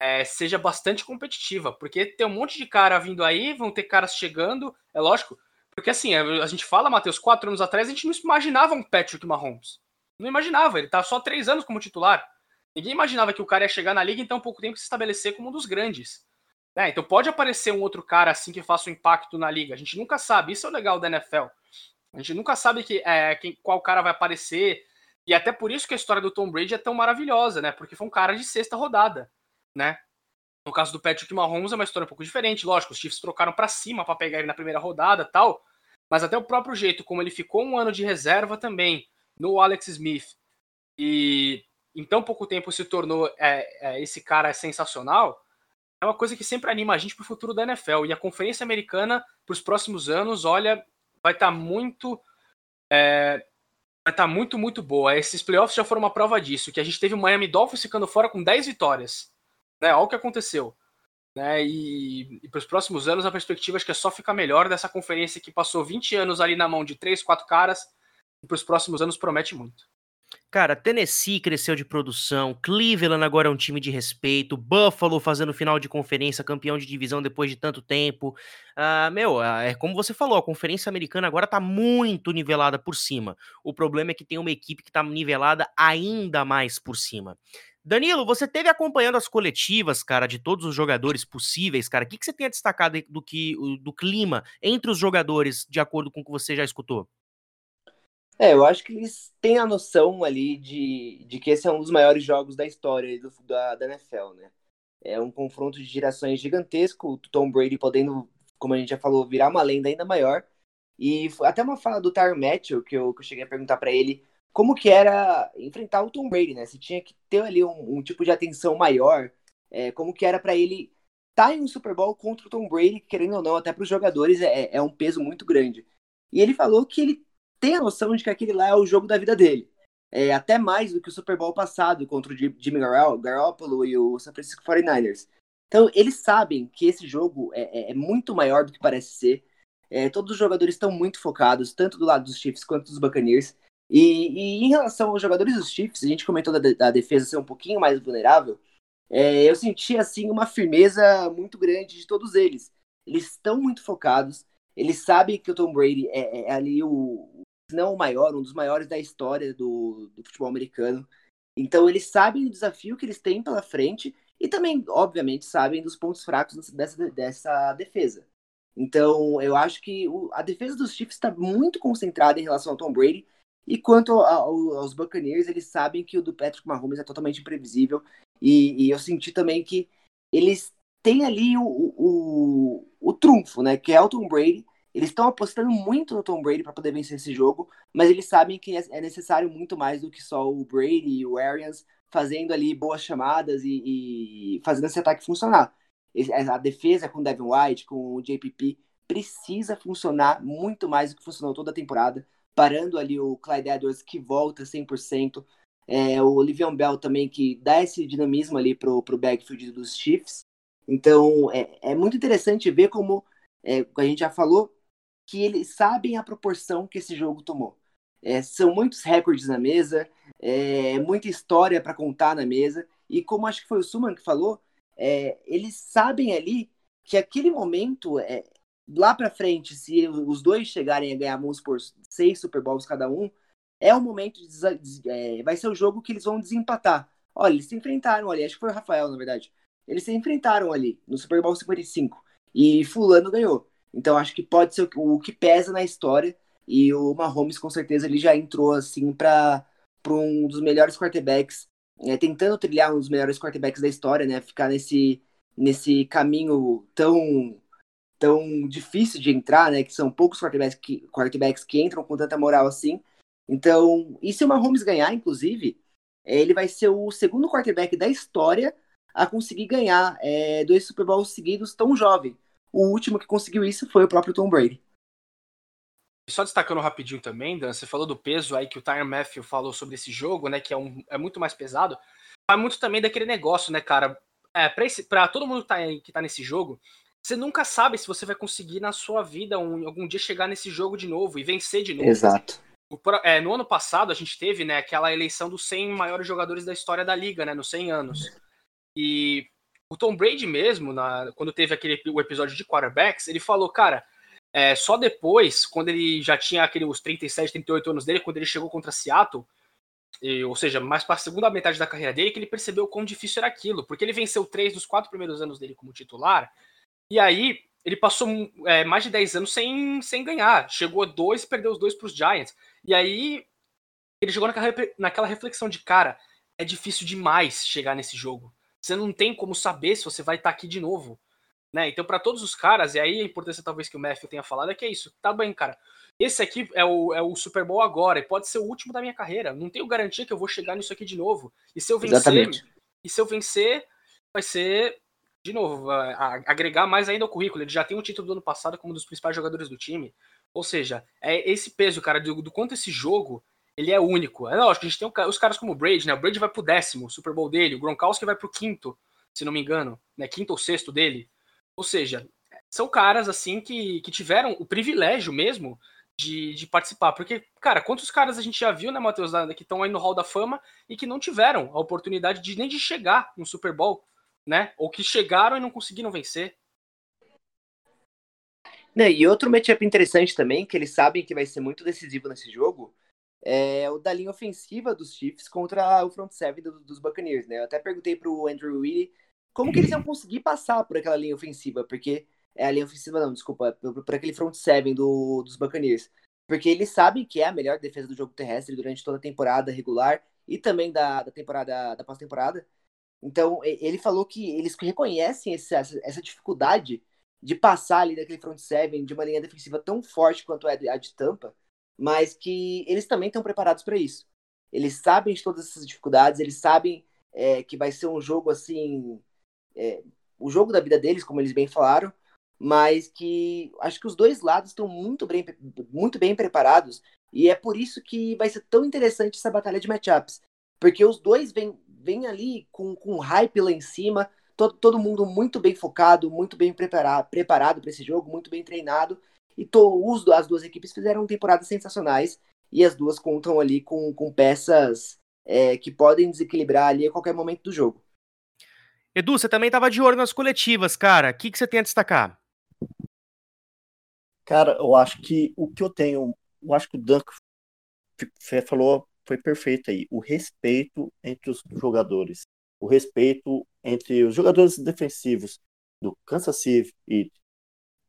é, seja bastante competitiva, porque tem um monte de cara vindo aí, vão ter caras chegando, é lógico, porque assim, a gente fala, Matheus, quatro anos atrás, a gente não imaginava um Patrick Mahomes. Não imaginava, ele tá só três anos como titular. Ninguém imaginava que o cara ia chegar na liga em tão pouco tempo se estabelecer como um dos grandes. Né? Então pode aparecer um outro cara assim que faça um impacto na liga. A gente nunca sabe. Isso é o legal da NFL. A gente nunca sabe que, é, quem, qual cara vai aparecer. E até por isso que a história do Tom Brady é tão maravilhosa, né? Porque foi um cara de sexta rodada, né? No caso do Patrick Mahomes é uma história um pouco diferente. Lógico, os Chiefs trocaram para cima para pegar ele na primeira rodada tal. Mas até o próprio jeito como ele ficou um ano de reserva também no Alex Smith e em tão pouco tempo se tornou é, é, esse cara sensacional, é uma coisa que sempre anima a gente para o futuro da NFL. E a Conferência Americana, para os próximos anos, olha, vai estar tá muito. É, vai estar tá muito, muito boa. Esses playoffs já foram uma prova disso, que a gente teve o Miami Dolphins ficando fora com 10 vitórias. Né? Olha o que aconteceu. Né? E, e para os próximos anos, a perspectiva acho que é só ficar melhor dessa conferência que passou 20 anos ali na mão de 3, 4 caras. E para os próximos anos promete muito. Cara, Tennessee cresceu de produção, Cleveland agora é um time de respeito, Buffalo fazendo final de conferência, campeão de divisão depois de tanto tempo. Uh, meu, uh, é como você falou, a conferência americana agora tá muito nivelada por cima. O problema é que tem uma equipe que tá nivelada ainda mais por cima. Danilo, você teve acompanhando as coletivas, cara, de todos os jogadores possíveis, cara. O que, que você tem a destacar do, que, do clima entre os jogadores, de acordo com o que você já escutou? É, eu acho que eles têm a noção ali de, de que esse é um dos maiores jogos da história do, da, da NFL, né? É um confronto de gerações gigantesco, o Tom Brady podendo, como a gente já falou, virar uma lenda ainda maior. E até uma fala do Tyron Matthew, que eu, que eu cheguei a perguntar para ele como que era enfrentar o Tom Brady, né? Se tinha que ter ali um, um tipo de atenção maior, é, como que era para ele estar tá em um Super Bowl contra o Tom Brady, querendo ou não, até para os jogadores é, é um peso muito grande. E ele falou que ele tem a noção de que aquele lá é o jogo da vida dele. É, até mais do que o Super Bowl passado contra o Jimmy Garoppolo e o San Francisco 49ers. Então, eles sabem que esse jogo é, é, é muito maior do que parece ser. É, todos os jogadores estão muito focados, tanto do lado dos Chiefs quanto dos Buccaneers. E, e em relação aos jogadores dos Chiefs, a gente comentou da, da defesa ser um pouquinho mais vulnerável. É, eu senti assim uma firmeza muito grande de todos eles. Eles estão muito focados. Eles sabem que o Tom Brady é, é ali o, não o maior, um dos maiores da história do, do futebol americano. Então eles sabem o desafio que eles têm pela frente e também, obviamente, sabem dos pontos fracos dessa, dessa defesa. Então, eu acho que o, a defesa dos Chiefs está muito concentrada em relação ao Tom Brady. E quanto ao, aos Buccaneers, eles sabem que o do Patrick Mahomes é totalmente imprevisível. E, e eu senti também que eles têm ali o, o, o, trunfo, né? Que é o Tom Brady. Eles estão apostando muito no Tom Brady para poder vencer esse jogo, mas eles sabem que é, é necessário muito mais do que só o Brady e o Arians fazendo ali boas chamadas e, e fazendo esse ataque funcionar. A defesa com o Devin White, com o JPP, precisa funcionar muito mais do que funcionou toda a temporada, parando ali o Clyde Edwards que volta 100%, é, o Livion Bell também que dá esse dinamismo ali pro, pro backfield dos Chiefs. Então é, é muito interessante ver como é, a gente já falou, que eles sabem a proporção que esse jogo tomou. É, são muitos recordes na mesa, é, muita história para contar na mesa, e como acho que foi o Suman que falou, é, eles sabem ali que aquele momento, é, lá para frente, se os dois chegarem a ganhar, vamos por seis Super Bowls cada um, é o momento, de, é, vai ser o jogo que eles vão desempatar. Olha, eles se enfrentaram ali, acho que foi o Rafael, na verdade. Eles se enfrentaram ali no Super Bowl 55 e Fulano ganhou. Então acho que pode ser o, que pesa na história. E o Mahomes, com certeza, ele já entrou assim para um dos melhores quarterbacks, é, tentando trilhar um dos melhores quarterbacks da história, né? Ficar nesse, nesse caminho tão tão difícil de entrar, né? Que são poucos quarterbacks que, quarterbacks que entram com tanta moral assim. Então, e se o Mahomes ganhar, inclusive, é, ele vai ser o segundo quarterback da história a conseguir ganhar é, dois Super Bowls seguidos tão jovem. O último que conseguiu isso foi o próprio Tom Brady. Só destacando rapidinho também, Dan, você falou do peso aí que o Tyron Matthew falou sobre esse jogo, né? Que é, um, é muito mais pesado. Vai muito também daquele negócio, né, cara? É, todo mundo que tá, que tá nesse jogo, você nunca sabe se você vai conseguir na sua vida um, algum dia chegar nesse jogo de novo e vencer de novo. Exato. O, é, no ano passado a gente teve né, aquela eleição dos 100 maiores jogadores da história da liga, né? Nos 100 anos. E o Tom Brady mesmo, na, quando teve aquele o episódio de quarterbacks, ele falou, cara, é, só depois, quando ele já tinha aquele, os 37, 38 anos dele, quando ele chegou contra Seattle, e, ou seja, mais para a segunda metade da carreira dele, que ele percebeu quão difícil era aquilo, porque ele venceu três dos quatro primeiros anos dele como titular, e aí ele passou é, mais de 10 anos sem, sem ganhar. Chegou a dois e perdeu os dois para os Giants. E aí ele chegou naquela, naquela reflexão de cara, é difícil demais chegar nesse jogo. Você não tem como saber se você vai estar tá aqui de novo. Né? Então, para todos os caras, e aí a importância talvez que o Matthew tenha falado é que é isso. Tá bem, cara. Esse aqui é o, é o Super Bowl agora, e pode ser o último da minha carreira. Não tenho garantia que eu vou chegar nisso aqui de novo. E se eu vencer, Exatamente. e se eu vencer, vai ser, de novo, a, a, agregar mais ainda ao currículo. Ele já tem o título do ano passado como um dos principais jogadores do time. Ou seja, é esse peso, cara, do, do quanto esse jogo ele é único. É lógico, a gente tem os caras como o Brady, né? O Brady vai pro décimo Super Bowl dele, o Gronkowski vai pro quinto, se não me engano, né? Quinto ou sexto dele. Ou seja, são caras assim que, que tiveram o privilégio mesmo de, de participar. Porque, cara, quantos caras a gente já viu, né, Matheus, que estão aí no Hall da Fama e que não tiveram a oportunidade de nem de chegar no Super Bowl, né? Ou que chegaram e não conseguiram vencer. Né, e outro matchup interessante também, que eles sabem que vai ser muito decisivo nesse jogo, é o da linha ofensiva dos Chiefs contra o front seven do, dos Buccaneers, né? Eu até perguntei pro Andrew Willie como que eles iam conseguir passar por aquela linha ofensiva, porque é a linha ofensiva não, desculpa, por, aquele front seven do, dos Buccaneers. Porque eles sabem que é a melhor defesa do jogo terrestre durante toda a temporada regular e também da, da temporada da pós-temporada. Então, ele falou que eles reconhecem essa, essa dificuldade de passar ali daquele front seven de uma linha defensiva tão forte quanto é a de Tampa, mas que eles também estão preparados para isso. Eles sabem de todas essas dificuldades, eles sabem é, que vai ser um jogo assim, é, o jogo da vida deles, como eles bem falaram, mas que acho que os dois lados estão muito bem, muito bem preparados e é por isso que vai ser tão interessante essa batalha de matchups, porque os dois vêm, vêm ali com, com hype lá em cima, todo, todo mundo muito bem focado, muito bem preparado preparado para esse jogo, muito bem treinado, e to, os, as duas equipes fizeram temporadas sensacionais e as duas contam ali com, com peças é, que podem desequilibrar ali a qualquer momento do jogo. Edu, você também estava de olho nas coletivas, cara. O que, que você tem a destacar? Cara, eu acho que o que eu tenho, eu acho que o Duncan falou foi perfeito aí. O respeito entre os jogadores, o respeito entre os jogadores defensivos do Kansas City e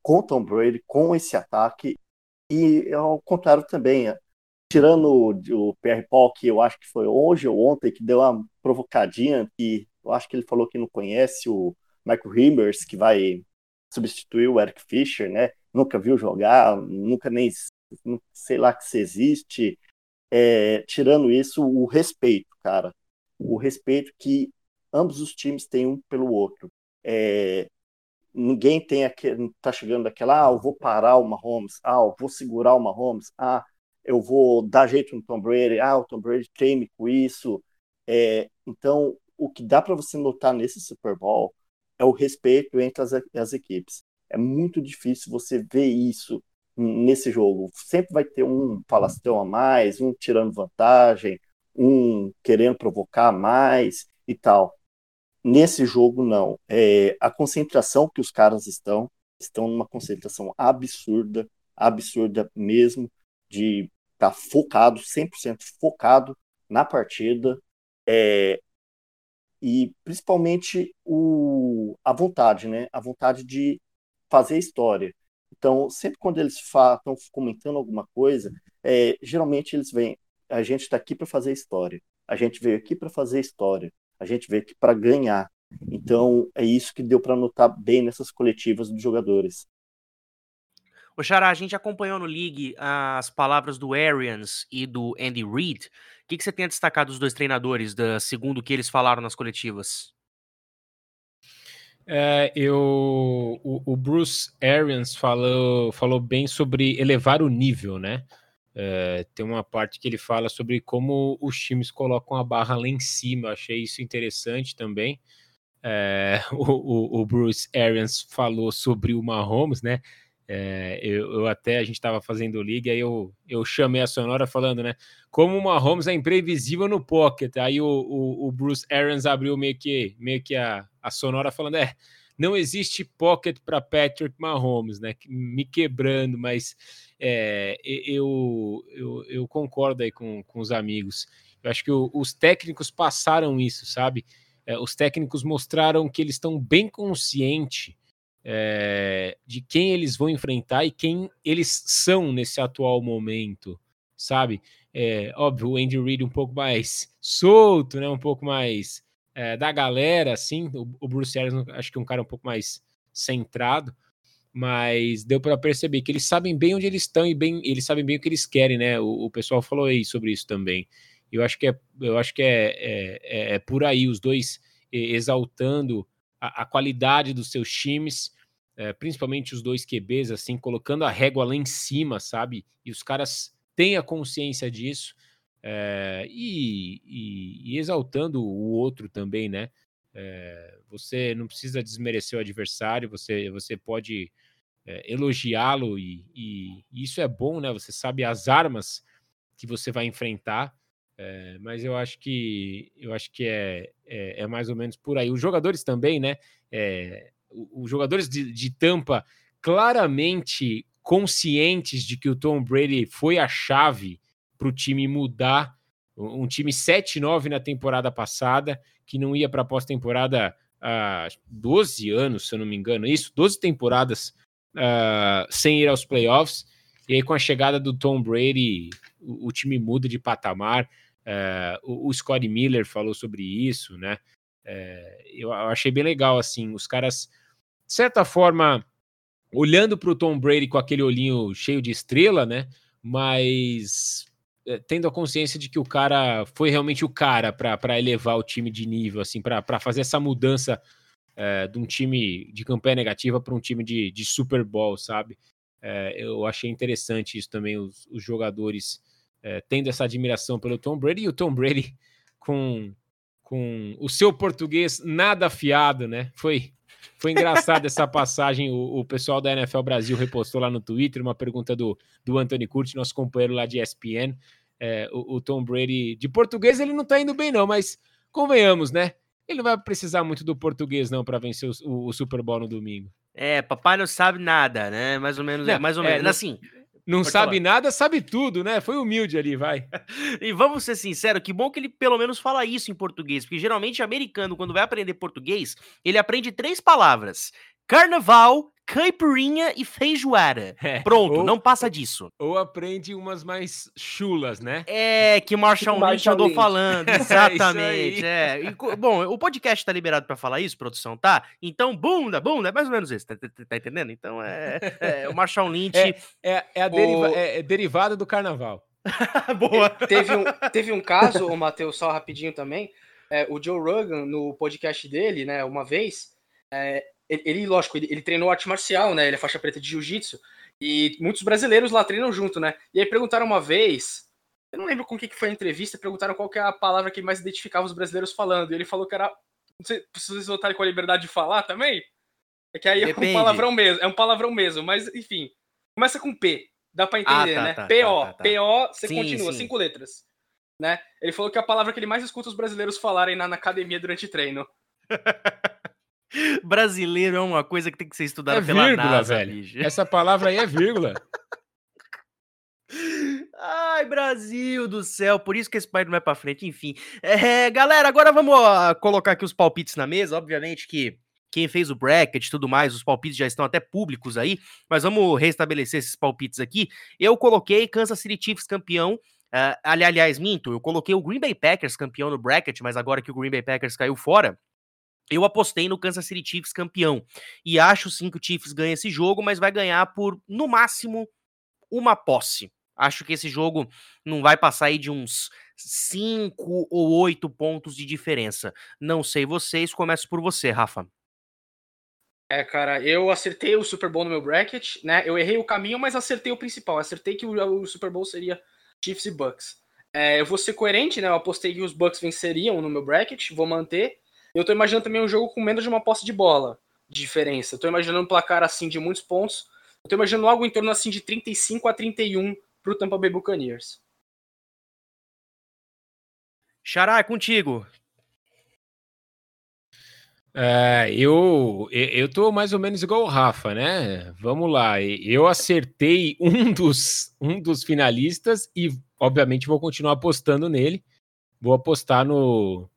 com Tom Brady, com esse ataque e ao contrário também, tirando o, PR Paul, que eu acho que foi hoje ou ontem, que deu uma provocadinha, que eu acho que ele falou que não conhece o Michael Rivers, que vai substituir o Eric Fischer, né? nunca viu jogar, nunca nem sei lá que se existe. É, tirando isso, o respeito, cara. O respeito que ambos os times têm um pelo outro. É, ninguém tem aquele, tá chegando aquela, ah, eu vou parar o Mahomes, ah, eu vou segurar o Mahomes, ah, eu vou dar jeito no Tom Brady, ah, o Tom Brady treme com isso. É, então, o que dá para você notar nesse Super Bowl é o respeito entre as, as equipes. É muito difícil você ver isso nesse jogo. Sempre vai ter um falastrão a mais, um tirando vantagem, um querendo provocar mais e tal. Nesse jogo, não. É, a concentração que os caras estão, estão numa concentração absurda, absurda mesmo, de estar tá focado, 100% focado na partida. É, e principalmente o, a vontade, né? A vontade de fazer história. Então, sempre quando eles estão comentando alguma coisa, é, geralmente eles vêm, a gente está aqui para fazer história, a gente veio aqui para fazer história, a gente veio aqui para ganhar. Então, é isso que deu para notar bem nessas coletivas dos jogadores. O Xará, a gente acompanhou no League as palavras do Arians e do Andy Reid. O que, que você tem a destacar dos dois treinadores, da, segundo o que eles falaram nas coletivas? É, eu, o, o, Bruce Arians falou, falou bem sobre elevar o nível, né? É, tem uma parte que ele fala sobre como os times colocam a barra lá em cima. Eu achei isso interessante também. É, o, o, o, Bruce Arians falou sobre o Mahomes, né? É, eu, eu, até a gente estava fazendo liga, aí eu, eu chamei a Sonora falando, né? Como o Mahomes é imprevisível no pocket. Aí o, o, o Bruce Arians abriu meio que, meio que a, a Sonora falando: é, não existe pocket para Patrick Mahomes, né? Me quebrando, mas é, eu, eu, eu, concordo aí com, com os amigos. Eu acho que o, os técnicos passaram isso, sabe? É, os técnicos mostraram que eles estão bem conscientes é, de quem eles vão enfrentar e quem eles são nesse atual momento, sabe? É, óbvio, o Andy Reid um pouco mais solto, né? Um pouco mais é, da galera, assim. O, o Bruce Arians acho que é um cara um pouco mais centrado, mas deu para perceber que eles sabem bem onde eles estão e bem, eles sabem bem o que eles querem, né? O, o pessoal falou aí sobre isso também. Eu acho que é, eu acho que é, é, é, é por aí os dois exaltando a, a qualidade dos seus times, é, principalmente os dois QBs, assim, colocando a régua lá em cima, sabe? E os caras têm a consciência disso é, e, e, e, exaltando o outro também, né? É, você não precisa desmerecer o adversário, você, você pode elogiá-lo e, e, isso é bom, né? Você sabe as armas que você vai enfrentar. É, mas eu acho que eu acho que é, é, é, mais ou menos por aí. Os jogadores também, né? É, os jogadores de, de Tampa claramente conscientes de que o Tom Brady foi a chave para o time mudar. Um time 7-9 na temporada passada, que não ia para a pós-temporada há 12 anos, se eu não me engano, isso, 12 temporadas uh, sem ir aos playoffs. E aí, com a chegada do Tom Brady, o, o time muda de patamar. Uh, o, o Scott Miller falou sobre isso, né? Uh, eu, achei bem legal, assim, os caras de certa forma, olhando para o Tom Brady com aquele olhinho cheio de estrela, né? Mas tendo a consciência de que o cara foi realmente o cara para elevar o time de nível, assim, para fazer essa mudança é, de um time de campanha negativa para um time de, de Super Bowl, sabe? É, eu achei interessante isso também, os, os jogadores tendo essa admiração pelo Tom Brady e o Tom Brady com, com o seu português nada afiado, né? Foi foi engraçado essa passagem. O, o, pessoal da NFL Brasil repostou lá no Twitter uma pergunta do, do Anthony Curti, nosso companheiro lá de ESPN. É, o, o, Tom Brady, de português, ele não tá indo bem, não, mas convenhamos, né? Ele não vai precisar muito do português, não, para vencer o, o, Super Bowl no domingo. É, papai não sabe nada, né? Mais ou menos, não, é, mais ou é, menos. assim, não Pode sabe falar. nada, sabe tudo, né? Foi humilde ali, vai. e vamos ser sinceros, que bom que ele pelo menos fala isso em português, porque geralmente americano, quando vai aprender português, ele aprende três palavras: carnaval, caipirinha e feijoada. É, Pronto, ou, não passa disso. Ou aprende umas mais chulas, né? É, que Marshall tipo Lynch andou Lynch. falando. Exatamente. é, é. E, bom, o podcast tá liberado para falar isso, produção, tá? Então, bunda, bunda, é mais ou menos isso, tá, tá, tá entendendo? Então, é, é, o Marshall Lynch... É, é, é a deriva, o... é, é derivada do carnaval. Boa. Teve um, teve um caso, o Matheus, só rapidinho também, é, o Joe Rogan, no podcast dele, né, uma vez, é, ele, ele, lógico, ele, ele, treinou arte marcial, né? Ele é faixa preta de jiu-jitsu. E muitos brasileiros lá treinam junto, né? E aí perguntaram uma vez, eu não lembro com o que foi a entrevista, perguntaram qual que é a palavra que mais identificava os brasileiros falando. E ele falou que era. Não sei se vocês votarem com a liberdade de falar também. É que aí Depende. é um palavrão mesmo, é um palavrão mesmo, mas enfim. Começa com P, dá pra entender, ah, tá, né? Tá, P-O, tá, tá, P-O, você sim, continua, sim. cinco letras. Né? Ele falou que é a palavra que ele mais escuta os brasileiros falarem na, na academia durante treino. Brasileiro é uma coisa que tem que ser estudada é pela vírgula, NASA, velho. Bicho. Essa palavra aí é vírgula. Ai, Brasil do céu, por isso que esse país não vai pra frente, enfim. É, galera, agora vamos ó, colocar aqui os palpites na mesa. Obviamente que quem fez o bracket e tudo mais, os palpites já estão até públicos aí, mas vamos restabelecer esses palpites aqui. Eu coloquei Kansas City Chiefs campeão. Uh, aliás, minto, eu coloquei o Green Bay Packers campeão no bracket, mas agora que o Green Bay Packers caiu fora, eu apostei no Kansas City Chiefs campeão. E acho sim que o Chiefs ganha esse jogo, mas vai ganhar por, no máximo, uma posse. Acho que esse jogo não vai passar aí de uns 5 ou 8 pontos de diferença. Não sei vocês, começo por você, Rafa. É, cara, eu acertei o Super Bowl no meu bracket, né? Eu errei o caminho, mas acertei o principal. Acertei que o, Super Bowl seria Chiefs e Bucks. É, eu vou ser coerente, né? Eu apostei que os Bucks venceriam no meu bracket, vou manter. Eu tô imaginando também um jogo com menos de uma posse de bola de diferença. Eu tô imaginando um placar assim de muitos pontos. Eu tô imaginando algo em torno assim de 35 a 31 pro Tampa Bay Buccaneers. Xará, é contigo. É, eu, eu tô mais ou menos igual o Rafa, né? Vamos lá. Eu acertei um dos, um dos finalistas e, obviamente, vou continuar apostando nele. Vou apostar no,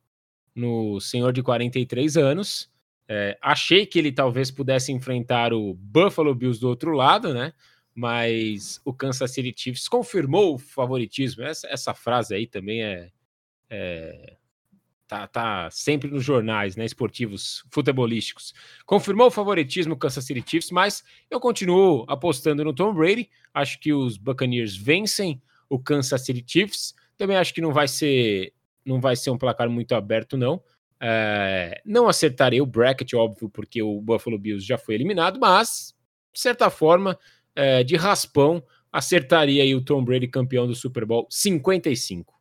no senhor de 43 anos. É, achei que ele talvez pudesse enfrentar o Buffalo Bills do outro lado, né? Mas o Kansas City Chiefs confirmou o favoritismo. Essa, essa frase aí também é, é tá, tá sempre nos jornais, né, esportivos, futebolísticos. Confirmou o favoritismo Kansas City Chiefs, mas eu continuo apostando no Tom Brady. Acho que os Buccaneers vencem o Kansas City Chiefs. Também acho que não vai ser não vai ser um placar muito aberto, não. É, não acertarei o bracket, óbvio, porque o Buffalo Bills já foi eliminado, mas, de certa forma, é, de raspão, acertaria aí o Tom Brady campeão do Super Bowl 55.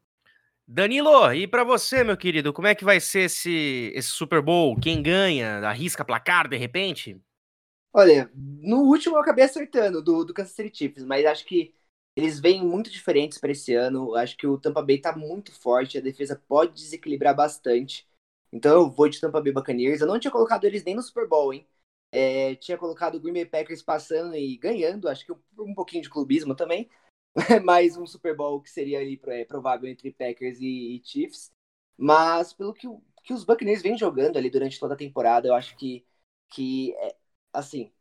Danilo, e para você, meu querido, como é que vai ser esse, esse Super Bowl? Quem ganha? Arrisca placar de repente? Olha, no último eu acabei acertando do, do Kansas City Chiefs, mas acho que eles vêm muito diferentes para esse ano. Acho que o Tampa Bay tá muito forte, a defesa pode desequilibrar bastante. Então eu vou de Tampa Bay Buccaneers. Eu não tinha colocado eles nem no Super Bowl, hein? É, tinha colocado o Green Bay Packers passando e ganhando, acho que um pouquinho de clubismo também. mais um Super Bowl que seria ali é, provável entre Packers e, e, Chiefs. Mas pelo que, que os Buccaneers vêm jogando ali durante toda a temporada, eu acho que, que é, assim,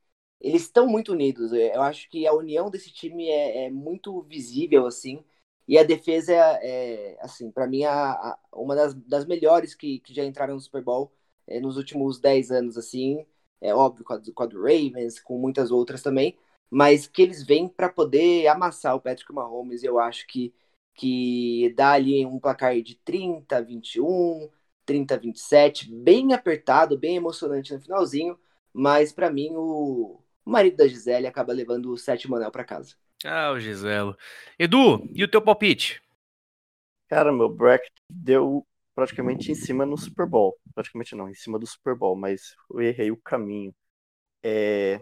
eles estão muito unidos. Eu acho que a união desse time é, é muito visível, assim. E a defesa é, é assim, para mim, a, a, uma das, das melhores que, que já entraram no Super Bowl é, nos últimos 10 anos, assim. É óbvio, com a, com a do Ravens, com muitas outras também mas que eles vêm para poder amassar o Patrick Mahomes. Eu acho que, que dá ali um placar de 30 a 21, 30 a 27, bem apertado, bem emocionante no finalzinho, mas para mim o, o marido da Gisele acaba levando o sétimo anel para casa. Ah, o Giselo. Edu, e o teu palpite? Cara, meu bracket deu praticamente em cima no Super Bowl. Praticamente não, em cima do Super Bowl, mas eu errei o caminho. É,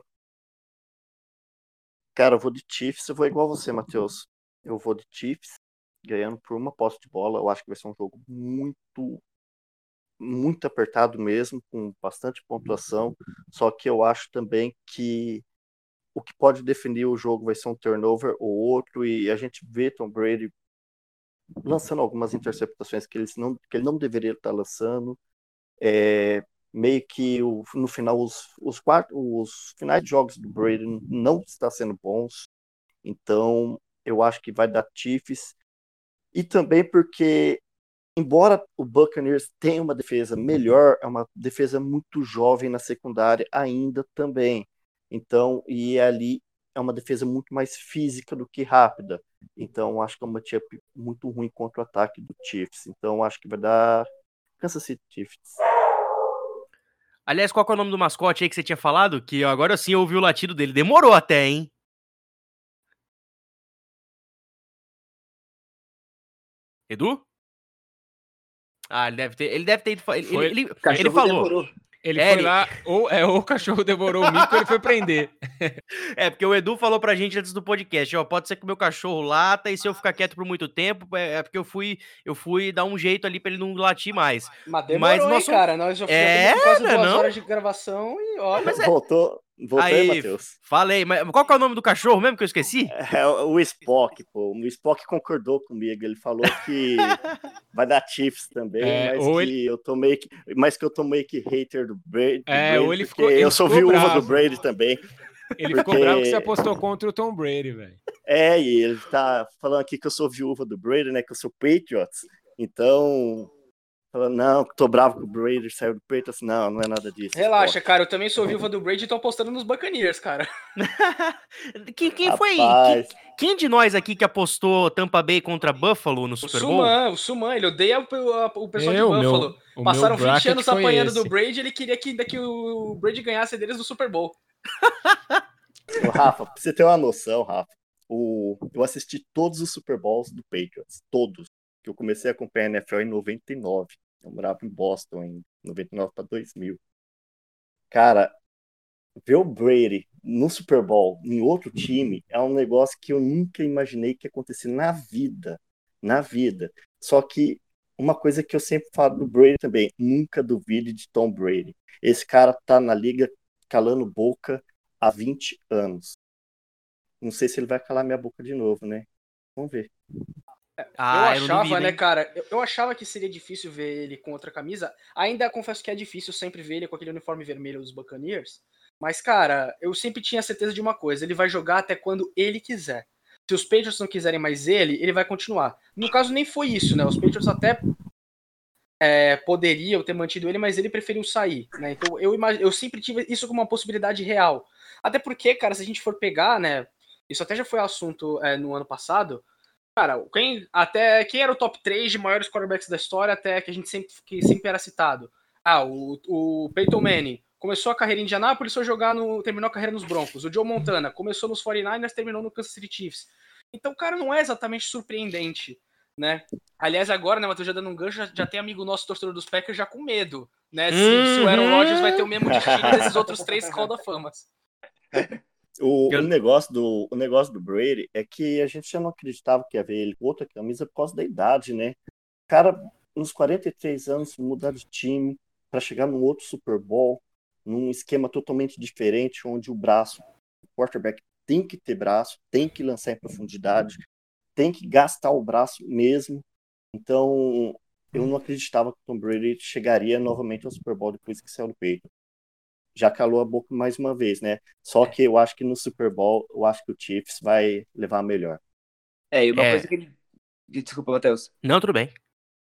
Cara, eu vou de Chiefs, eu vou igual você, Matheus. Eu vou de Chiefs, ganhando por uma posse de bola. Eu acho que vai ser um jogo muito, muito apertado mesmo, com bastante pontuação. Só que eu acho também que o que pode definir o jogo vai ser um turnover ou outro, e a gente vê Tom Brady lançando algumas interceptações que, eles não, que ele não deveria estar lançando. É, meio que o, no final os, os, quatro, os finais de jogos do Brady não está sendo bons. Então, eu acho que vai dar Chiefs. E também porque, embora o Buccaneers tenha uma defesa melhor, é uma defesa muito jovem na secundária ainda também. Então, e ali é uma defesa muito mais física do que rápida. Então, acho que é uma matchup muito ruim contra o ataque do Chiefs. Então, acho que vai dar Kansas City Chiefs. Aliás, qual é o nome do mascote aí que você tinha falado? Que agora sim eu ouvi o latido dele. Demorou até, hein? Edu? Ah, ele deve ter. Ele deve ter. Ele, Foi, ele, ele, ele falou. Demorou. Ele é, foi ele... lá, ou, é, ou o cachorro devorou o mico ou ele foi prender. é, porque o Edu falou pra gente antes do podcast, ó, pode ser que o meu cachorro lata e se eu ficar quieto por muito tempo, é, é porque eu fui eu fui dar um jeito ali pra ele não latir mais. Mas demorou, Mas nosso... hein, cara, nós já é, quase duas não? horas de gravação e olha... Mas é... Voltou, Voltei, Matheus. Falei, mas qual que é o nome do cachorro mesmo que eu esqueci? É o Spock, pô. O Spock concordou comigo. Ele falou que vai dar Chiefs também, é, mas que ele... eu tô meio que, mas que eu tô meio que hater do Brady. É, ou ele ficou, ele eu sou viúva bravo. do Brady também. Ele porque... ficou bravo que você apostou contra o Tom Brady, velho. É, e ele tá falando aqui que eu sou viúva do Brady, né? Que eu sou Patriots. Então, Falando, não, tô bravo com o Brady saiu do peito. Assim, não, não é nada disso. Relaxa, cara, eu também sou viúva do Brady e tô apostando nos Buccaneers, cara. quem, quem foi? Quem, quem, de nós aqui que apostou Tampa Bay contra Buffalo no Super Bowl? O Suman, o Suman, ele odeia o, o pessoal eu, de Buffalo. Meu, Passaram 20 anos apanhando esse. do Brady ele queria que, que o Brady ganhasse deles no Super Bowl. Ô, Rafa, pra você ter uma noção, Rafa, o, eu assisti todos os Super Bowls do Patriots, todos que eu comecei a acompanhar a NFL em 99. Eu morava em Boston em 99 para 2000. Cara, ver o Brady no Super Bowl em outro time é um negócio que eu nunca imaginei que ia acontecer na vida, na vida. Só que uma coisa que eu sempre falo do Brady também, nunca duvide de Tom Brady. Esse cara tá na liga calando boca há 20 anos. Não sei se ele vai calar minha boca de novo, né? Vamos ver. Ah, eu achava, eu né, cara? Eu, eu, achava que seria difícil ver ele com outra camisa. Ainda confesso que é difícil sempre ver ele com aquele uniforme vermelho dos Buccaneers. Mas, cara, eu sempre tinha certeza de uma coisa: ele vai jogar até quando ele quiser. Se os Patriots não quiserem mais ele, ele vai continuar. No caso, nem foi isso, né? Os Patriots até é, poderiam ter mantido ele, mas ele preferiu sair, né? Então eu, eu sempre tive isso como uma possibilidade real. Até porque, cara, se a gente for pegar, né? Isso até já foi assunto é, no ano passado. Cara, quem até quem era o top 3 de maiores quarterbacks da história, até que a gente sempre, que sempre era citado. Ah, o, o Peyton Manning começou a carreira em Indianápolis, foi jogar no. terminou a carreira nos Broncos. O Joe Montana começou nos 49ers, terminou no Kansas City Chiefs. Então, cara, não é exatamente surpreendente, né? Aliás, agora, né, Matheus já dando um gancho, já, já, tem amigo nosso torcedor dos Packers já com medo, né? Se, uhum. se o Aaron Rodgers vai ter o mesmo destino desses outros três Call da Famas. O, o, negócio do, o negócio do Brady é que a gente já não acreditava que ia ver ele com outra camisa por causa da idade, né? O cara, nos 43 anos, mudar de time para chegar num outro Super Bowl, num esquema totalmente diferente, onde o braço, o quarterback tem que ter braço, tem que lançar em profundidade, tem que gastar o braço mesmo. Então, eu não acreditava que o Tom Brady chegaria novamente ao Super Bowl depois que saiu do peito já calou a boca mais uma vez, né? Só que eu acho que no Super Bowl, eu acho que o Chiefs vai levar melhor. É, e uma é... coisa que ele. Desculpa, Matheus. Não, tudo bem.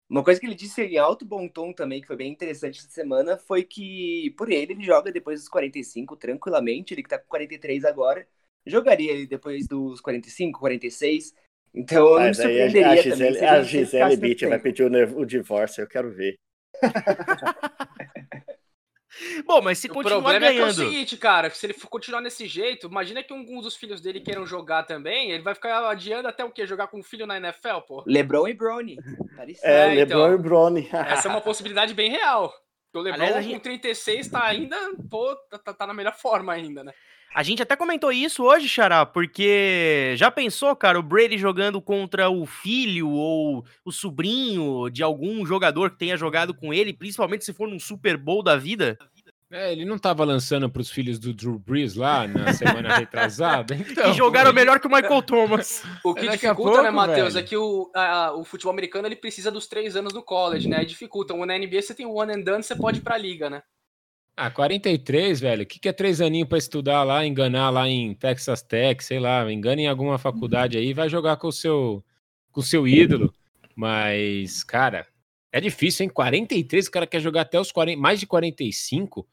Uma coisa que ele disse em alto bom tom também, que foi bem interessante essa semana, foi que por ele ele joga depois dos 45 tranquilamente, ele que tá com 43 agora, jogaria ele depois dos 45, 46. Então eu não me surpreenderia a Gisele, também. A Gisele Beach vai pedir o, o divórcio, eu quero ver. Bom, mas se continuar ganhando... O problema ganhando... é, é, o seguinte, cara, se ele for continuar desse jeito, imagina que alguns dos filhos dele queiram jogar também, ele vai ficar adiando até o quê? Jogar com um filho na NFL, pô? LeBron e Brony. É, é LeBron então, e Brony. essa é uma possibilidade bem real. O LeBron Aliás, gente... com 36 tá ainda, pô, tá, tá, tá na melhor forma ainda, né? A gente até comentou isso hoje, Xará, porque já pensou, cara, o Brady jogando contra o filho ou o sobrinho de algum jogador que tenha jogado com ele, principalmente se for num Super Bowl da vida? É, ele não estava lançando para os filhos do Drew Brees lá na semana retrasada, então. E jogaram melhor que o Michael Thomas. O que dificulta, pouco, né, Matheus, é que o, a, o futebol americano ele precisa dos três anos do college, né? Dificulta. Na NBA você tem o one and done, você pode ir para a liga, né? Ah, 43, velho. O que, que é três aninhos para estudar lá, enganar lá em Texas Tech, sei lá, engana em alguma faculdade aí, vai jogar com o seu, com o seu ídolo. Mas, cara, é difícil, hein? 43, o cara quer jogar até os 40, mais de 45.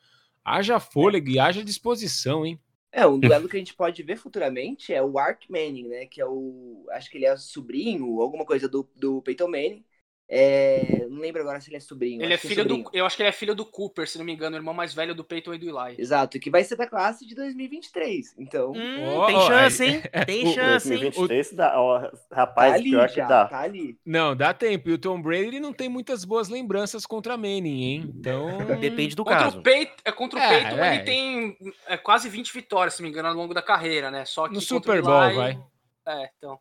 Haja fôlego e haja disposição, hein? É, um duelo que a gente pode ver futuramente é o Art Manning, né? Que é o. Acho que ele é sobrinho, alguma coisa do, do Peyton Manning. É, não lembro agora se ele é sobrinho. Ele é filho é do. Eu acho que ele é filho do Cooper, se não me engano, o irmão mais velho do Peyton e do Eli. Exato, que vai ser da classe de 2023. Então. Hum, oh, tem chance, hein? Tem chance, hein? 2023 dá. Oh, rapaz, tá ali, pior já, que dá. Tá ali. Não, dá tempo. E o Tom Brady ele não tem muitas boas lembranças contra Manning, hein? Então. Depende do contra caso. O Peyton, é, contra o é, Peyton, é. ele tem é, quase 20 vitórias, se não me engano, ao longo da carreira, né? Só que. No Super Bowl, Eli, vai. É, então.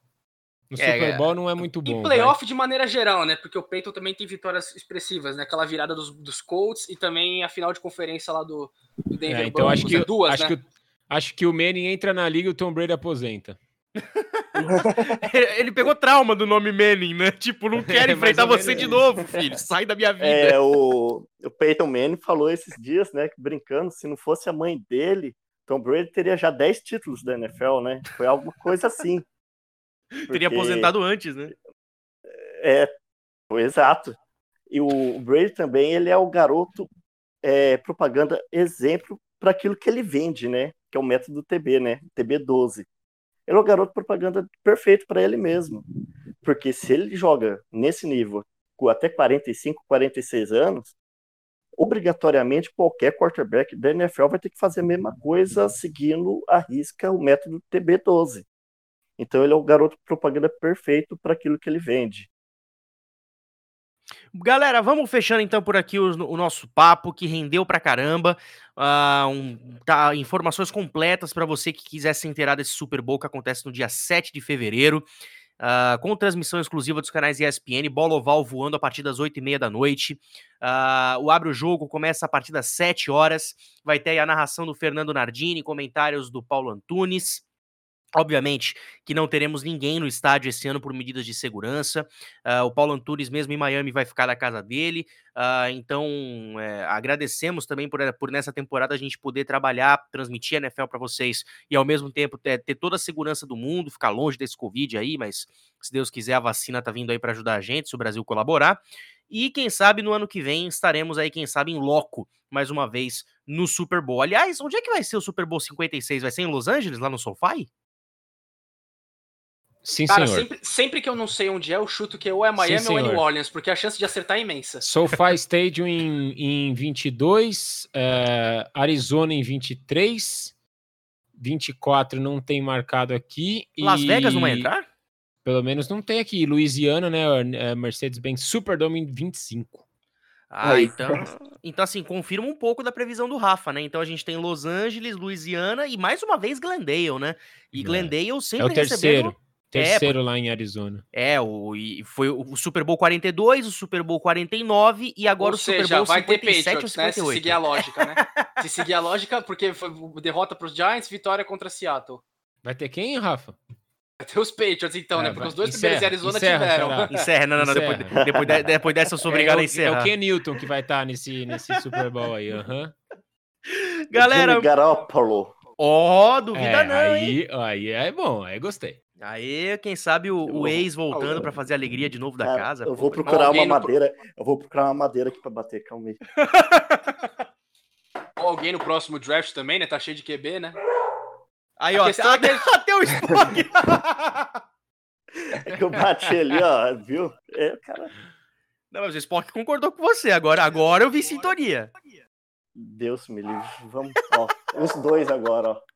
No é, Super Bowl não é muito bom. Em playoff vai. de maneira geral, né? Porque o Peyton também tem vitórias expressivas, né? Aquela virada dos, dos Colts e também a final de conferência lá do, do Denver é, então acho que, é duas, acho né? Que, acho que o Manning entra na liga e o Tom Brady aposenta. ele pegou trauma do nome Manning, né? Tipo, não quero é, enfrentar você é. de novo, filho. Sai da minha vida. É, o, o Peyton Manning falou esses dias, né? Brincando, se não fosse a mãe dele, Tom Brady teria já 10 títulos da NFL, né? Foi alguma coisa assim. Porque... Teria aposentado antes, né? É, exato. E o Brady também, ele é o garoto é, propaganda exemplo para aquilo que ele vende, né? Que é o método TB, né? TB12. Ele é o garoto propaganda perfeito para ele mesmo. Porque se ele joga nesse nível com até 45, 46 anos, obrigatoriamente qualquer quarterback da NFL vai ter que fazer a mesma coisa seguindo a risca o método TB12. Então ele é o garoto propaganda perfeito para aquilo que ele vende. Galera, vamos fechando então por aqui o, o nosso papo que rendeu pra caramba. Uh, um, tá, informações completas para você que quiser se inteirar desse Super Bowl que acontece no dia 7 de fevereiro. uh, com transmissão exclusiva dos canais ESPN, bola oval voando a partir das 8 e meia da noite. Uh, o Abre o Jogo começa a partir das 7 horas. Vai ter a narração do Fernando Nardini, comentários do Paulo Antunes. Obviamente que não teremos ninguém no estádio esse ano por medidas de segurança. Uh, o Paulo Antunes, mesmo em Miami, vai ficar na casa dele. Uh, então, é, agradecemos também por, por nessa temporada a gente poder trabalhar, transmitir a NFL para vocês e ao mesmo tempo ter, ter, toda a segurança do mundo, ficar longe desse Covid aí, mas se Deus quiser, a vacina tá vindo aí para ajudar a gente, se o Brasil colaborar. E quem sabe no ano que vem estaremos aí, quem sabe, em loco mais uma vez no Super Bowl. Aliás, onde é que vai ser o Super Bowl 56? Vai ser em Los Angeles, lá no SoFi? Sim, Cara, senhor. Sempre, sempre, que eu não sei onde é, eu chuto que ou é Miami Sim, ou é New Orleans, porque a chance de acertar é imensa. SoFi Stadium em, em 22, é, Arizona em 23, 24 não tem marcado aqui. Las e... Vegas não vai entrar? Pelo menos não tem aqui. Louisiana, né? É, Mercedes-Benz Superdome em 25. Ah, então, então assim, confirma um pouco da previsão do Rafa, né? Então a gente tem Los Angeles, Louisiana e mais uma vez Glendale, né? E é. Glendale sempre é o terceiro. Recebendo... Terceiro é, lá em Arizona. É, o, e foi o Super Bowl 42, o Super Bowl 49 e agora Ou o Super seja, Bowl vai 57 ter Patriots, né? Se seguir a lógica, né? Se seguir a lógica, porque foi derrota para os Giants, vitória contra Seattle. Vai ter quem, Rafa? Vai ter os Patriots, então, é, né? Porque os dois encerra, primeiros de Arizona encerra, tiveram. Será? Encerra, não, não, não. Depois, depois, de, depois dessa eu sou obrigado é, a encerrar. É o Ken Newton que vai estar tá nesse, nesse Super Bowl aí, aham. Uhum. Galera. Garoppolo. Ó, oh, duvida é, não, aí, hein? Aí é bom, aí gostei. Aí, quem sabe o, o ex voltando para fazer a alegria de novo da é, casa. Eu vou procurar uma madeira. Pro... Eu vou procurar uma madeira aqui para bater, calma aí. Ou alguém no próximo draft também, né? Tá cheio de QB, né? Aí, ó, tá até, até o Spock. é que eu bati ali, ó, viu? É, cara. Não, mas o Spock concordou com você. Agora, agora eu vi sintonia. Deus me livre. Vamos, ó, os dois agora, ó.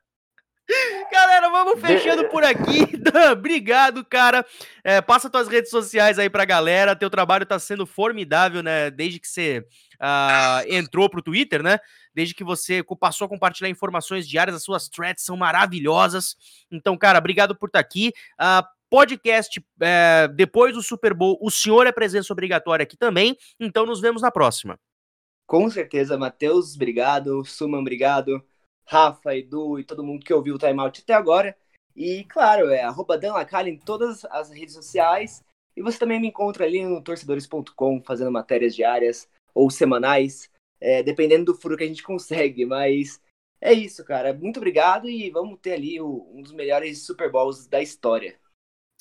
Galera, vamos fechando por aqui. Dan, obrigado, cara. É, passa tuas redes sociais aí pra galera. Teu trabalho tá sendo formidável, né? Desde que você uh, entrou pro Twitter, né? Desde que você passou a compartilhar informações diárias, as suas threads são maravilhosas. Então, cara, obrigado por estar tá aqui. Uh, podcast é, depois do Super Bowl. O senhor é presença obrigatória aqui também. Então, nos vemos na próxima. Com certeza, Matheus, obrigado. Suman, obrigado. Rafa, Edu e todo mundo que ouviu o timeout até agora. E, claro, é arroba em todas as redes sociais. E você também me encontra ali no torcedores.com fazendo matérias diárias ou semanais, é, dependendo do furo que a gente consegue. Mas é isso, cara. Muito obrigado e vamos ter ali o, um dos melhores Super Bowls da história.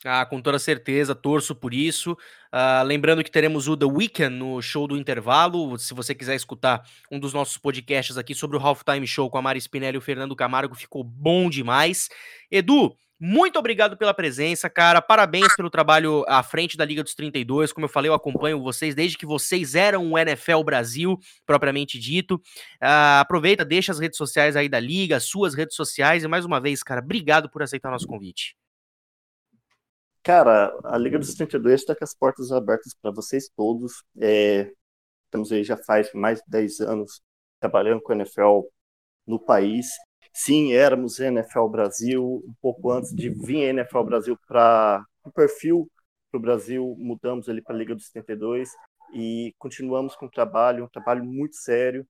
Ah, com toda certeza, torço por isso. Uh, lembrando que teremos o The Weekend no show do intervalo. Se você quiser escutar um dos nossos podcasts aqui sobre o Halftime Show com a Mari Spinelli e o Fernando Camargo, ficou bom demais. Edu, muito obrigado pela presença, cara. Parabéns pelo trabalho à frente da Liga dos 32. Como eu falei, eu acompanho vocês desde que vocês eram o NFL Brasil, propriamente dito. Uh, aproveita, deixa as redes sociais aí da Liga, as suas redes sociais. E mais uma vez, cara, obrigado por aceitar nosso convite. Cara, a Liga dos 32 está com as portas abertas para vocês todos. É, estamos aí já faz mais de 10 anos trabalhando com a NFL no país. Sim, éramos NFL Brasil, um pouco antes de vir a NFL Brasil para o perfil para o Brasil, mudamos ali para a Liga dos 32 e continuamos com o trabalho, um trabalho muito sério.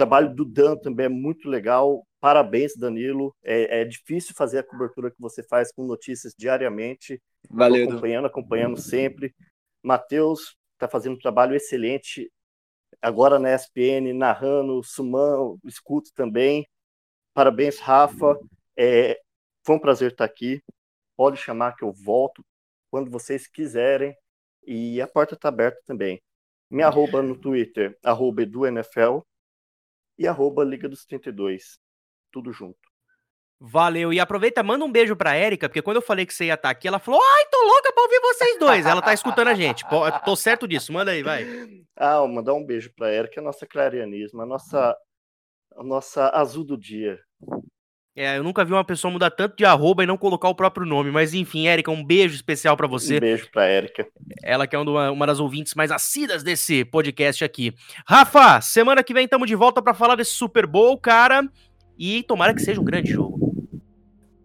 Trabalho do Dan também é muito legal. Parabéns, Danilo. É, é difícil fazer a cobertura que você faz com notícias diariamente. Valeu. Tô acompanhando, acompanhando sempre. Matheus está fazendo um trabalho excelente agora na ESPN, narrando, Suman, escuto também. Parabéns, Rafa. É, foi um prazer estar aqui. Pode chamar que eu volto quando vocês quiserem. E a porta está aberta também. Me arroba no Twitter, arroba EduNFL e arroba Liga dos 32. Tudo junto. Valeu. E aproveita, manda um beijo pra Érica, porque quando eu falei que você ia estar tá aqui, ela falou: Ai, tô louca pra ouvir vocês dois. Ela tá escutando a gente. Tô certo disso. Manda aí, vai. Ah, mandar um beijo pra Érica, a nossa clarianismo, a nossa, a nossa azul do dia. É, eu nunca vi uma pessoa mudar tanto de arroba e não colocar o próprio nome. Mas enfim, Érica, um beijo especial para você. Um beijo pra Érica. Ela que é uma, uma das ouvintes mais assíduas desse podcast aqui. Rafa, semana que vem estamos de volta para falar desse Super Bowl, cara. E tomara que seja um grande jogo.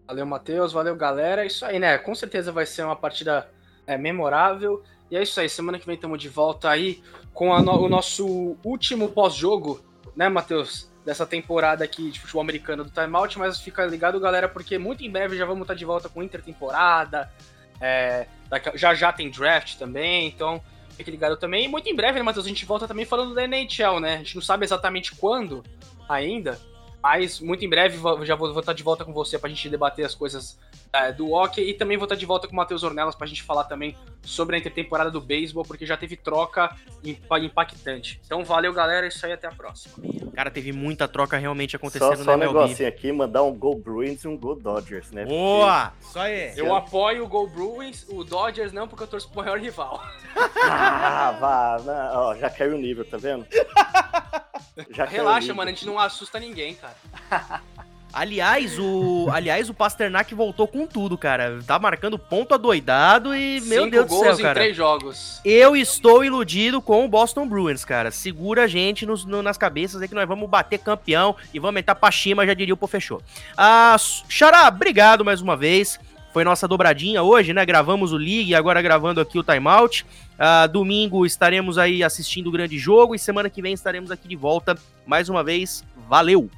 Valeu, Matheus. Valeu, galera. É isso aí, né? Com certeza vai ser uma partida é, memorável. E é isso aí. Semana que vem estamos de volta aí com no o nosso último pós-jogo, né, Matheus? Dessa temporada aqui de futebol americano do Timeout. Mas fica ligado, galera, porque muito em breve já vamos estar de volta com intertemporada. É, já já tem draft também. Então fique ligado também. E muito em breve, né, Matheus? A gente volta também falando da NHL, né? A gente não sabe exatamente quando ainda. Mas muito em breve já vou, vou estar de volta com você para a gente debater as coisas é, do hockey e também vou estar de volta com o Matheus Ornelas para a gente falar também sobre a intertemporada do beisebol, porque já teve troca impactante. Então valeu, galera, isso aí até a próxima. Cara, teve muita troca realmente acontecendo só, só um negocinho aqui, mandar um Go Bruins e um Go Dodgers, né? Boa! Porque... Só aí. Eu apoio o Go Bruins, o Dodgers não, porque eu torço pro maior rival. ah, vá, não, ó, já caiu o nível, tá vendo? Já Relaxa, mano, a gente não assusta ninguém, cara. Aliás, o aliás o Pasternak voltou com tudo, cara. Tá marcando ponto adoidado e Cinco meu Deus do céu, cara. três jogos. Eu estou iludido com o Boston Bruins, cara. Segura a gente nos, no, nas cabeças aí que nós vamos bater campeão e vamos entrar pra cima, já diria o Pofechou. Ah, Xará, obrigado mais uma vez. Foi nossa dobradinha hoje, né? Gravamos o League e agora gravando aqui o Timeout. Uh, domingo estaremos aí assistindo o grande jogo e semana que vem estaremos aqui de volta. Mais uma vez, valeu!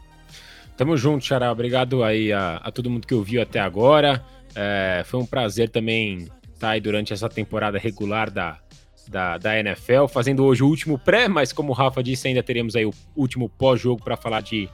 Tamo junto, Xará. Obrigado aí a, a todo mundo que ouviu até agora. É, foi um prazer também estar aí durante essa temporada regular da, da, da NFL, fazendo hoje o último pré, mas como o Rafa disse, ainda teremos aí o último pós-jogo para falar de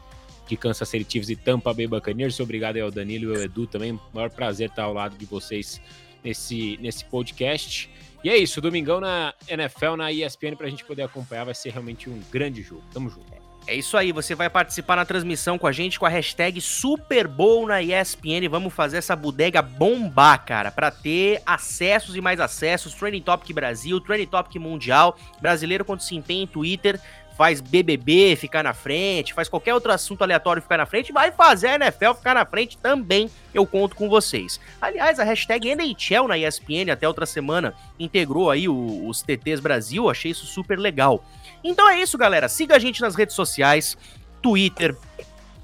de Kansas City Chiefs e Tampa Bay Buccaneers. Obrigado aí ao Danilo e ao Edu também. Maior prazer estar ao lado de vocês nesse, nesse podcast. E é isso, domingão na NFL, na ESPN, para a gente poder acompanhar. Vai ser realmente um grande jogo. Tamo junto. É isso aí, você vai participar na transmissão com a gente com a hashtag Super Bowl na ESPN. Vamos fazer essa bodega bombar, cara, para ter acessos e mais acessos. Training Topic Brasil, Training Topic Mundial, brasileiro quando se empenha em Twitter faz BBB ficar na frente, faz qualquer outro assunto aleatório ficar na frente, vai fazer a NFL ficar na frente também, eu conto com vocês. Aliás, a hashtag NHL na ESPN até outra semana integrou aí os TTs Brasil, achei isso super legal. Então é isso, galera, siga a gente nas redes sociais, Twitter,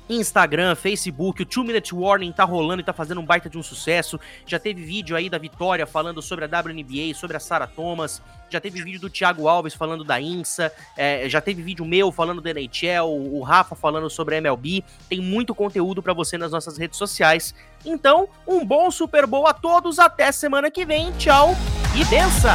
Instagram, Facebook, o 2 Minute Warning tá rolando e tá fazendo um baita de um sucesso. Já teve vídeo aí da Vitória falando sobre a WNBA, sobre a Sarah Thomas. Já teve vídeo do Thiago Alves falando da INSA. É, já teve vídeo meu falando da NHL, o Rafa falando sobre a MLB. Tem muito conteúdo para você nas nossas redes sociais. Então, um bom Super Bowl a todos. Até semana que vem. Tchau e benção!